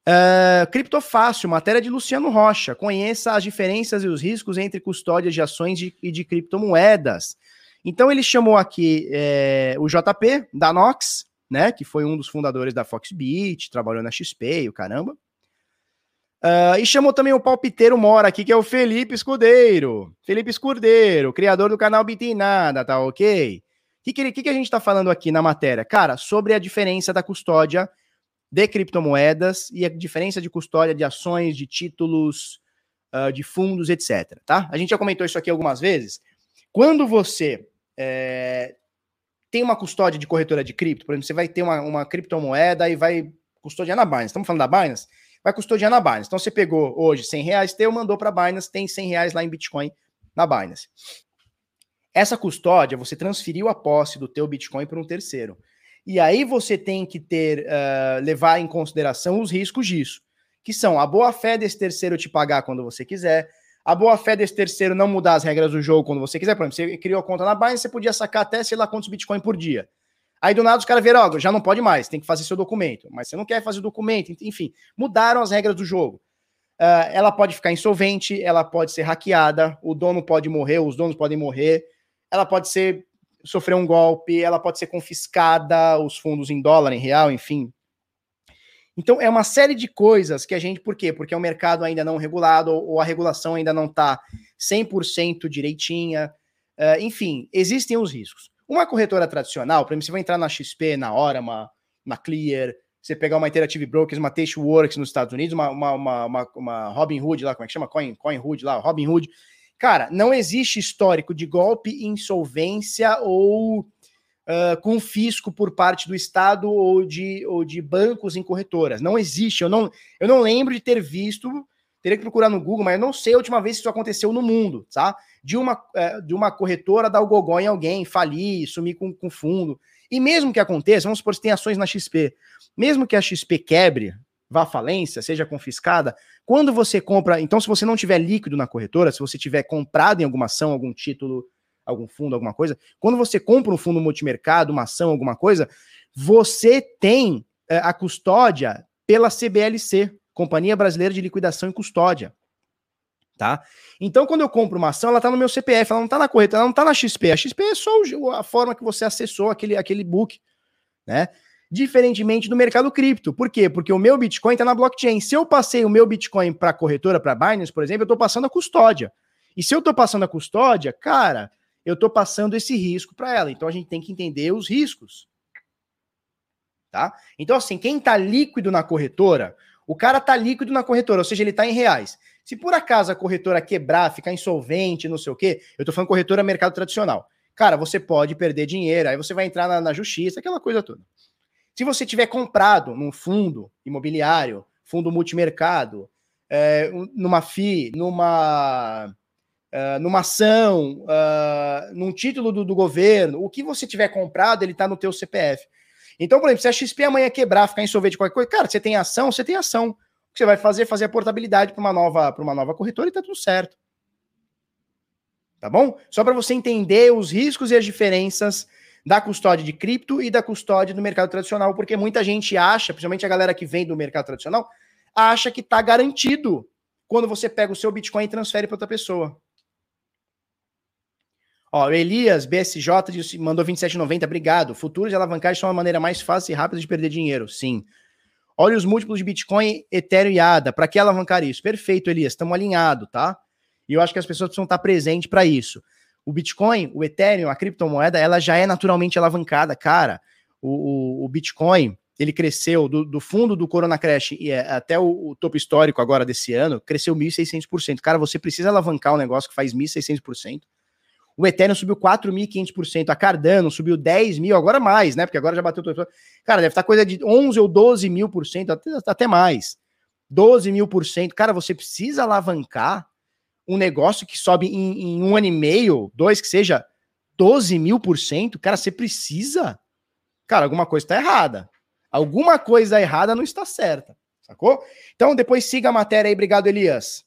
Uh, Criptofácil, matéria de Luciano Rocha. Conheça as diferenças e os riscos entre custódia de ações de, e de criptomoedas. Então ele chamou aqui é, o JP da Nox, né, que foi um dos fundadores da Foxbit, trabalhou na XP e o caramba. Uh, e chamou também o palpiteiro mora aqui, que é o Felipe Escudeiro. Felipe Escudeiro, criador do canal Bitinada, tá ok? O que, que, que, a gente tá falando aqui na matéria? Cara, sobre a diferença da custódia de criptomoedas e a diferença de custódia de ações, de títulos, uh, de fundos, etc. Tá? A gente já comentou isso aqui algumas vezes. Quando você é, tem uma custódia de corretora de cripto, por exemplo, você vai ter uma, uma criptomoeda e vai custodiar na Binance. Estamos falando da Binance? Vai custodiar na Binance. Então você pegou hoje 100 reais teu, mandou para a Binance, tem 100 reais lá em Bitcoin na Binance. Essa custódia, você transferiu a posse do teu Bitcoin para um terceiro. E aí você tem que ter, uh, levar em consideração os riscos disso, que são a boa-fé desse terceiro te pagar quando você quiser, a boa-fé desse terceiro não mudar as regras do jogo quando você quiser. Por exemplo, você criou a conta na Binance, você podia sacar até sei lá quantos Bitcoin por dia. Aí do nada os caras viram, ó, já não pode mais, tem que fazer seu documento. Mas você não quer fazer o documento, enfim, mudaram as regras do jogo. Uh, ela pode ficar insolvente, ela pode ser hackeada, o dono pode morrer, os donos podem morrer, ela pode ser sofrer um golpe, ela pode ser confiscada, os fundos em dólar, em real, enfim. Então é uma série de coisas que a gente, por quê? Porque é um mercado ainda não regulado, ou a regulação ainda não está 100% direitinha. Uh, enfim, existem os riscos. Uma corretora tradicional, por exemplo, você vai entrar na XP, na Orama, na Clear, você pegar uma Interactive Brokers, uma Tasteworks nos Estados Unidos, uma, uma, uma, uma, uma Robinhood lá, como é que chama? Coin, Coinhood lá, Robinhood. Cara, não existe histórico de golpe, insolvência ou uh, confisco por parte do Estado ou de, ou de bancos em corretoras. Não existe. Eu não, eu não lembro de ter visto, teria que procurar no Google, mas eu não sei a última vez que isso aconteceu no mundo, tá? De uma, uh, de uma corretora dar o gogó em alguém, falir, sumir com, com fundo. E mesmo que aconteça, vamos supor que tem ações na XP, mesmo que a XP quebre, vá à falência, seja confiscada, quando você compra, então se você não tiver líquido na corretora, se você tiver comprado em alguma ação, algum título, algum fundo, alguma coisa, quando você compra um fundo multimercado, uma ação, alguma coisa, você tem é, a custódia pela CBLC, Companhia Brasileira de Liquidação e Custódia. Tá? Então, quando eu compro uma ação, ela está no meu CPF, ela não está na corretora, ela não está na XP. A XP é só a forma que você acessou aquele, aquele book, né? Diferentemente do mercado cripto. Por quê? Porque o meu Bitcoin está na blockchain. Se eu passei o meu Bitcoin para corretora, para Binance, por exemplo, eu estou passando a custódia. E se eu estou passando a custódia, cara, eu estou passando esse risco para ela. Então a gente tem que entender os riscos. Tá? Então, assim, quem está líquido na corretora, o cara está líquido na corretora, ou seja, ele está em reais. Se por acaso a corretora quebrar, ficar insolvente, não sei o quê, eu tô falando corretora mercado tradicional. Cara, você pode perder dinheiro, aí você vai entrar na, na justiça, aquela coisa toda. Se você tiver comprado num fundo imobiliário, fundo multimercado, é, numa FI, numa, uh, numa ação, uh, num título do, do, governo, o que você tiver comprado, ele está no teu CPF. Então, por exemplo, se a XP amanhã quebrar, ficar insolvente qualquer coisa, cara, você tem ação, você tem ação. O que você vai fazer é fazer a portabilidade para uma nova para uma nova corretora e tá tudo certo. Tá bom? Só para você entender os riscos e as diferenças da custódia de cripto e da custódia do mercado tradicional, porque muita gente acha, principalmente a galera que vem do mercado tradicional, acha que tá garantido quando você pega o seu Bitcoin e transfere para outra pessoa. Ó, o Elias BSJ disse, mandou 27,90, obrigado. Futuros de alavancagem são uma maneira mais fácil e rápida de perder dinheiro. Sim. Olha os múltiplos de Bitcoin, Ethereum e ADA. Para que alavancar isso? Perfeito, Elias. Estamos alinhados, tá? E eu acho que as pessoas precisam estar presentes para isso. O Bitcoin, o Ethereum, a criptomoeda, ela já é naturalmente alavancada, cara. O, o, o Bitcoin, ele cresceu do, do, fundo do Corona Crash e é, até o, o, topo histórico agora desse ano, cresceu 1.600%. Cara, você precisa alavancar um negócio que faz 1.600%. O Ethereum subiu 4.500%, a Cardano subiu 10 mil, agora mais, né? Porque agora já bateu. Cara, deve estar coisa de 11 ou 12 mil por cento, até, mais. 12 mil por cento. Cara, você precisa alavancar um negócio que sobe em, em, um ano e meio, dois que seja, 12 mil por cento. Cara, você precisa. Cara, alguma coisa está errada. Alguma coisa errada não está certa. Sacou? Então, depois siga a matéria aí. Obrigado, Elias.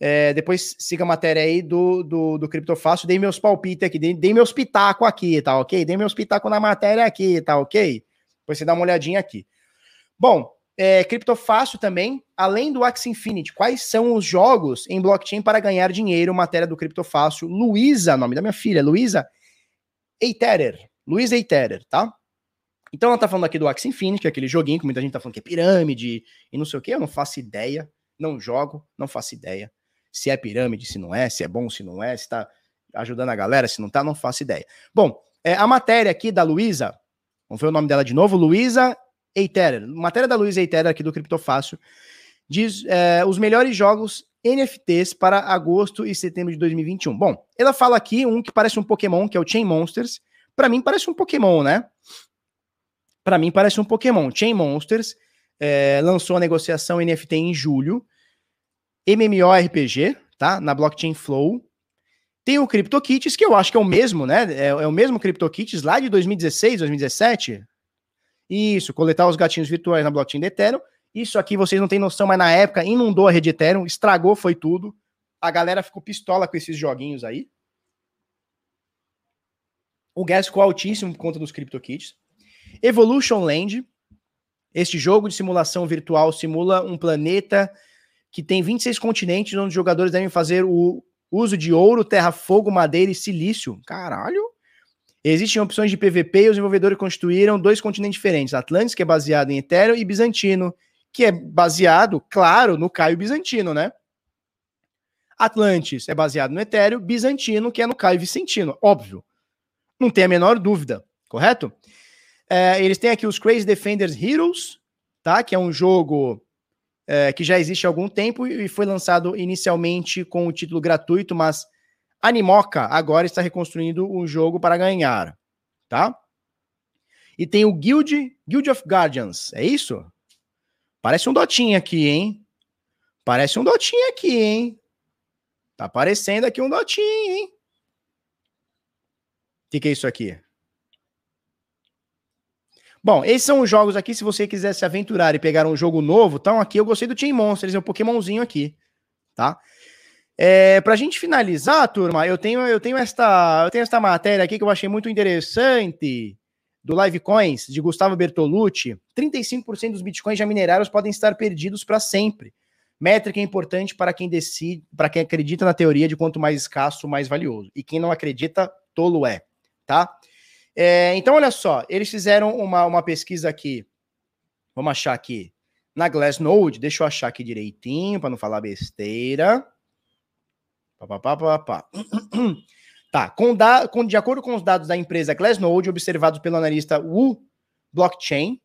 É, depois siga a matéria aí do, do, do Criptofácil. Dei meus palpites aqui, dei, dei meus pitacos aqui, tá ok? Dei meus pitacos na matéria aqui, tá ok? Depois você dá uma olhadinha aqui. Bom, é, Criptofácil também, além do Axie Infinity, quais são os jogos em blockchain para ganhar dinheiro? Matéria do Criptofácil. Luísa, nome da minha filha, Luísa Eiterer. Luísa Eiterer, tá? Então ela tá falando aqui do Axie Infinity, que é aquele joguinho que muita gente tá falando que é pirâmide e não sei o que, eu não faço ideia, não jogo, não faço ideia se é pirâmide, se não é, se é bom, se não é, se tá ajudando a galera, se não tá, não faço ideia. Bom, é, a matéria aqui da Luísa, vamos ver o nome dela de novo, Luísa Eiterer, matéria da Luísa Eiterer aqui do Criptofácil, diz é, os melhores jogos NFTs para agosto e setembro de 2021. Bom, ela fala aqui um que parece um Pokémon, que é o Chain Monsters. Para mim parece um Pokémon, né? Para mim parece um Pokémon. Chain Monsters é, lançou a negociação NFT em julho. MMORPG, tá? Na blockchain Flow. Tem o CryptoKits, que eu acho que é o mesmo, né? É, é o mesmo CryptoKits lá de 2016, 2017. Isso, coletar os gatinhos virtuais na blockchain da Ethereum. Isso aqui vocês não têm noção, mas na época inundou a rede Ethereum, estragou, foi tudo. A galera ficou pistola com esses joguinhos aí. O gas ficou altíssimo por conta dos CryptoKits. Evolution Land. Este jogo de simulação virtual simula um planeta que tem 26 continentes onde os jogadores devem fazer o uso de ouro, terra, fogo, madeira e silício. Caralho! Existem opções de PVP e os desenvolvedores construíram dois continentes diferentes: Atlantis, que é baseado em Ethereum, e Bizantino, que é baseado, claro, no Caio Bizantino, né? Atlantis é baseado no Ethereum, Bizantino, que é no Caio Vicentino, óbvio. Não tem a menor dúvida, correto? É, eles têm aqui os Crazy Defenders Heroes, tá? Que é um jogo é, que já existe há algum tempo e foi lançado inicialmente com o título gratuito, mas Animoca agora está reconstruindo um jogo para ganhar, tá? E tem o Guild, Guild of Guardians, é isso? Parece um dotinho aqui, hein? Parece um dotinho aqui, hein? Tá aparecendo aqui um dotinho, hein? O que, que é isso aqui? Bom, esses são os jogos aqui. Se você quiser se aventurar e pegar um jogo novo, então aqui eu gostei do Team Monsters, é um Pokémonzinho aqui, tá? É, pra gente finalizar, turma, eu tenho, eu tenho esta, eu tenho esta matéria aqui que eu achei muito interessante do Live Coins de Gustavo Bertolucci. 35% dos bitcoins já minerados podem estar perdidos para sempre. Métrica é importante para quem decide, para quem acredita na teoria de quanto mais escasso, mais valioso. E quem não acredita, tolo é, tá? É, então, olha só, eles fizeram uma, uma pesquisa aqui. Vamos achar aqui na Glassnode. Deixa eu achar aqui direitinho para não falar besteira. Pá, pá, pá, pá, [clears throat] Tá, com da, com, de acordo com os dados da empresa Glassnode, observados pelo analista Wu Blockchain,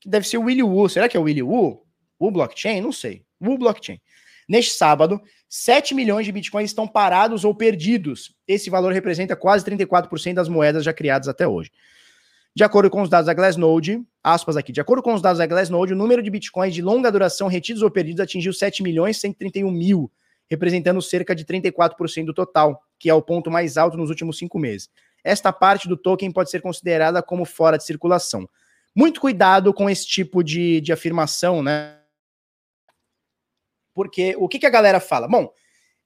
que deve ser o Willy Wu. Será que é o Willy Wu? Wu Blockchain? Não sei. Wu Blockchain. Neste sábado, 7 milhões de bitcoins estão parados ou perdidos. Esse valor representa quase 34% das moedas já criadas até hoje. De acordo com os dados da Glassnode, aspas aqui, de acordo com os dados da Glassnode, o número de bitcoins de longa duração retidos ou perdidos atingiu 7 milhões 131 mil, representando cerca de 34% do total, que é o ponto mais alto nos últimos cinco meses. Esta parte do token pode ser considerada como fora de circulação. Muito cuidado com esse tipo de, de afirmação, né? Porque o que, que a galera fala? Bom,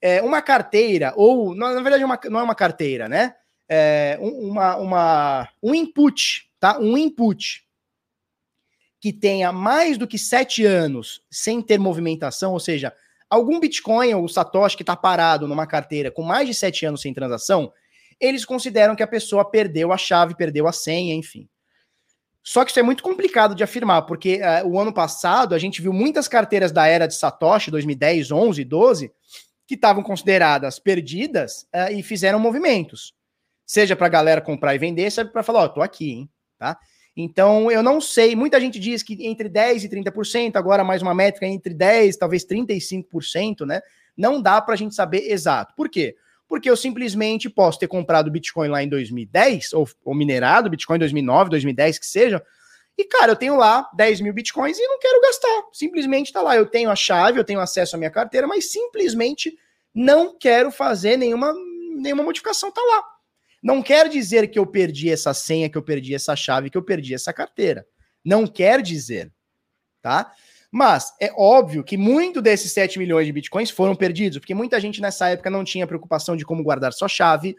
é, uma carteira, ou na verdade uma, não é uma carteira, né? É, uma, uma, um input, tá? Um input que tenha mais do que sete anos sem ter movimentação, ou seja, algum Bitcoin ou Satoshi que está parado numa carteira com mais de sete anos sem transação, eles consideram que a pessoa perdeu a chave, perdeu a senha, enfim. Só que isso é muito complicado de afirmar, porque uh, o ano passado a gente viu muitas carteiras da era de Satoshi, 2010, 11, 12, que estavam consideradas perdidas uh, e fizeram movimentos. Seja para a galera comprar e vender, seja para falar, ó, oh, tô aqui, hein, tá? Então, eu não sei, muita gente diz que entre 10 e 30%, agora mais uma métrica entre 10, talvez 35%, né? Não dá para a gente saber exato. Por quê? Eu simplesmente posso ter comprado Bitcoin lá em 2010, ou, ou minerado Bitcoin em 2009, 2010, que seja, e, cara, eu tenho lá 10 mil bitcoins e não quero gastar. Simplesmente tá lá. Eu tenho a chave, eu tenho acesso à minha carteira, mas simplesmente não quero fazer nenhuma, nenhuma modificação. Tá lá. Não quer dizer que eu perdi essa senha, que eu perdi essa chave, que eu perdi essa carteira. Não quer dizer. Tá? Mas é óbvio que muito desses 7 milhões de bitcoins foram perdidos, porque muita gente nessa época não tinha preocupação de como guardar sua chave,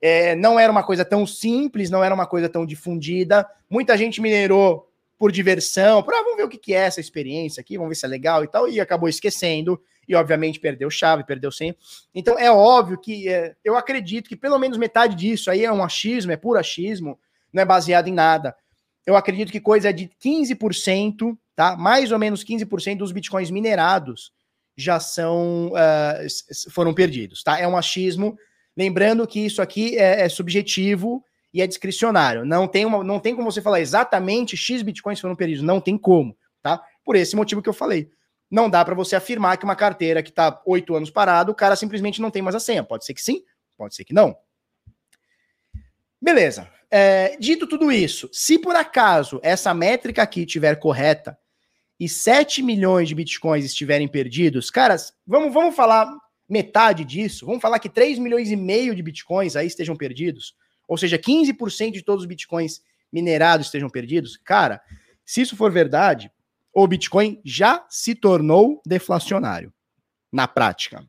é, não era uma coisa tão simples, não era uma coisa tão difundida. Muita gente minerou por diversão, para ah, vamos ver o que é essa experiência aqui, vamos ver se é legal e tal, e acabou esquecendo, e obviamente perdeu chave, perdeu senha. Então é óbvio que é, eu acredito que pelo menos metade disso aí é um achismo, é puro achismo, não é baseado em nada. Eu acredito que coisa de 15% tá? Mais ou menos 15% dos bitcoins minerados já são uh, foram perdidos, tá? É um achismo. Lembrando que isso aqui é, é, subjetivo e é discricionário. Não tem, uma, não tem como você falar exatamente X bitcoins foram perdidos. Não tem como, tá? Por esse motivo que eu falei. Não dá para você afirmar que uma carteira que está oito anos parado, o cara simplesmente não tem mais a senha. Pode ser que sim, pode ser que não. Beleza. É, dito tudo isso, se por acaso essa métrica aqui estiver correta, e 7 milhões de bitcoins estiverem perdidos, caras, vamos, vamos falar metade disso, vamos falar que 3 milhões e meio de bitcoins aí estejam perdidos, ou seja, 15% de todos os bitcoins minerados estejam perdidos, cara, se isso for verdade, o Bitcoin já se tornou deflacionário na prática.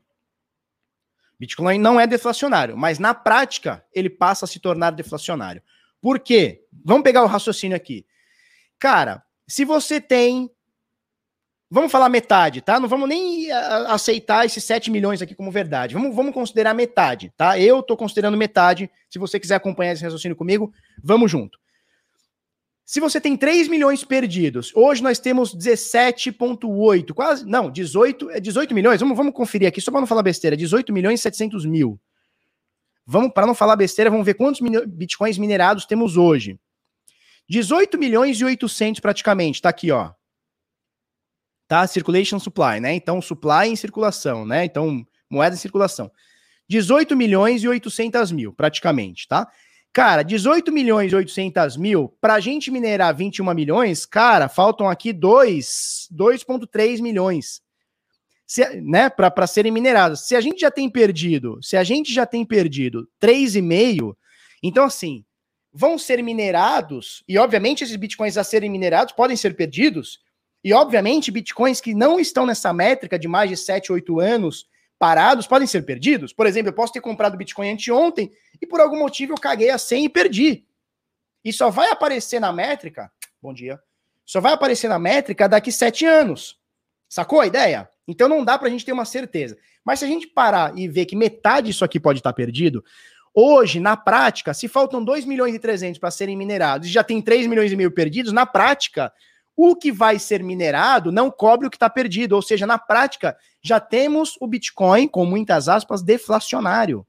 Bitcoin não é deflacionário, mas na prática ele passa a se tornar deflacionário. Por quê? Vamos pegar o raciocínio aqui. Cara, se você tem. Vamos falar metade, tá? Não vamos nem aceitar esses 7 milhões aqui como verdade. Vamos, vamos considerar metade, tá? Eu tô considerando metade. Se você quiser acompanhar esse raciocínio comigo, vamos junto. Se você tem 3 milhões perdidos, hoje nós temos 17,8, quase, não, 18, é 18 milhões, vamos, vamos conferir aqui, só para não falar besteira, 18 milhões e 700 mil. Vamos, para não falar besteira, vamos ver quantos bitcoins minerados temos hoje. 18 milhões e 800 praticamente, tá aqui, ó. Tá? Circulation supply, né? Então, supply em circulação, né? Então, moeda em circulação. 18 milhões e 800 mil, praticamente, tá? Cara, 18 milhões e 800 mil, para a gente minerar 21 milhões, cara, faltam aqui 2,3 milhões, se, né, para serem minerados. Se a gente já tem perdido, se a gente já tem perdido 3,5, então assim, vão ser minerados, e obviamente esses bitcoins a serem minerados podem ser perdidos, e obviamente bitcoins que não estão nessa métrica de mais de 7, 8 anos, parados podem ser perdidos. Por exemplo, eu posso ter comprado Bitcoin anteontem e por algum motivo eu caguei a senha e perdi. E só vai aparecer na métrica. Bom dia. Só vai aparecer na métrica daqui sete anos. Sacou a ideia? Então não dá para a gente ter uma certeza. Mas se a gente parar e ver que metade disso aqui pode estar perdido, hoje, na prática, se faltam 2 milhões e 300 para serem minerados e já tem 3 milhões e meio perdidos, na prática, o que vai ser minerado não cobre o que está perdido. Ou seja, na prática, já temos o Bitcoin, com muitas aspas, deflacionário.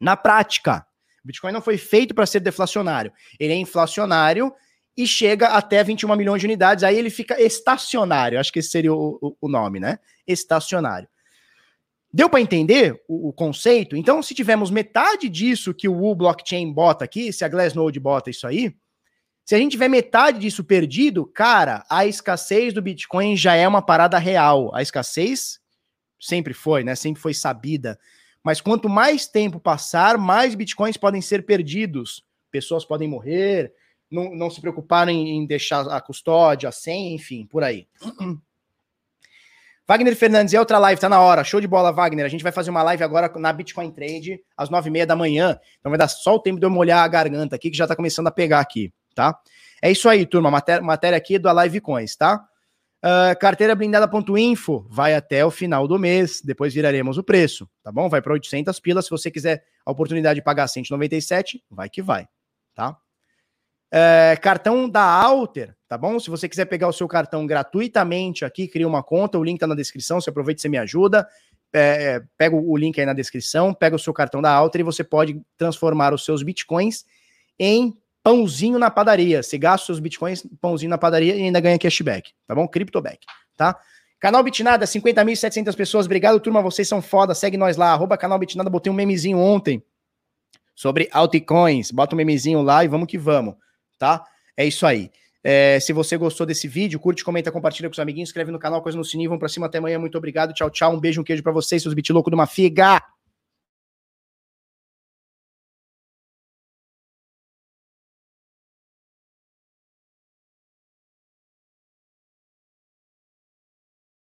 Na prática, o Bitcoin não foi feito para ser deflacionário. Ele é inflacionário e chega até 21 milhões de unidades. Aí ele fica estacionário. Acho que esse seria o, o nome, né? Estacionário. Deu para entender o, o, conceito? Então, se tivermos metade disso que o Blockchain bota aqui, se a Glassnode bota isso aí, se a gente tiver metade disso perdido, cara, a escassez do Bitcoin já é uma parada real. A escassez sempre foi, né? Sempre foi sabida. Mas quanto mais tempo passar, mais Bitcoins podem ser perdidos. Pessoas podem morrer, não, não se preocuparem em deixar a custódia, a senha, enfim, por aí. [clears throat] Wagner Fernandes, e outra live, tá na hora. Show de bola, Wagner. A gente vai fazer uma live agora na Bitcoin Trade, às nove e meia da manhã. Então vai dar só o tempo de eu molhar a garganta aqui, que já tá começando a pegar aqui tá? É isso aí, turma. Matéria, matéria aqui do Alive Coins, tá? Uh, carteira blindada.info vai até o final do mês, depois viraremos o preço, tá bom? Vai para 800 pilas. Se você quiser a oportunidade de pagar 197, vai que vai, tá? Uh, cartão da Alter, tá bom? Se você quiser pegar o seu cartão gratuitamente aqui, cria uma conta, o link tá na descrição. Você aproveita e você me ajuda. É, pega o link aí na descrição, pega o seu cartão da Alter e você pode transformar os seus bitcoins em pãozinho na padaria. Você gasta seus bitcoins, pãozinho na padaria e ainda ganha cashback, tá bom? Cryptoback, tá? Canal Bitnada, 50.700 pessoas. Obrigado, turma. Vocês são foda. Segue nós lá. Arroba canal Bitnada. Botei um memezinho ontem sobre altcoins. Bota um memezinho lá e vamos que vamos, tá? É isso aí. É, se você gostou desse vídeo, curte, comenta, compartilha com os amiguinhos, inscreve no canal, coisa no sininho. Vamos pra cima até amanhã. Muito obrigado. Tchau, tchau. Um beijo, um queijo para vocês, seus bit louco de uma figa.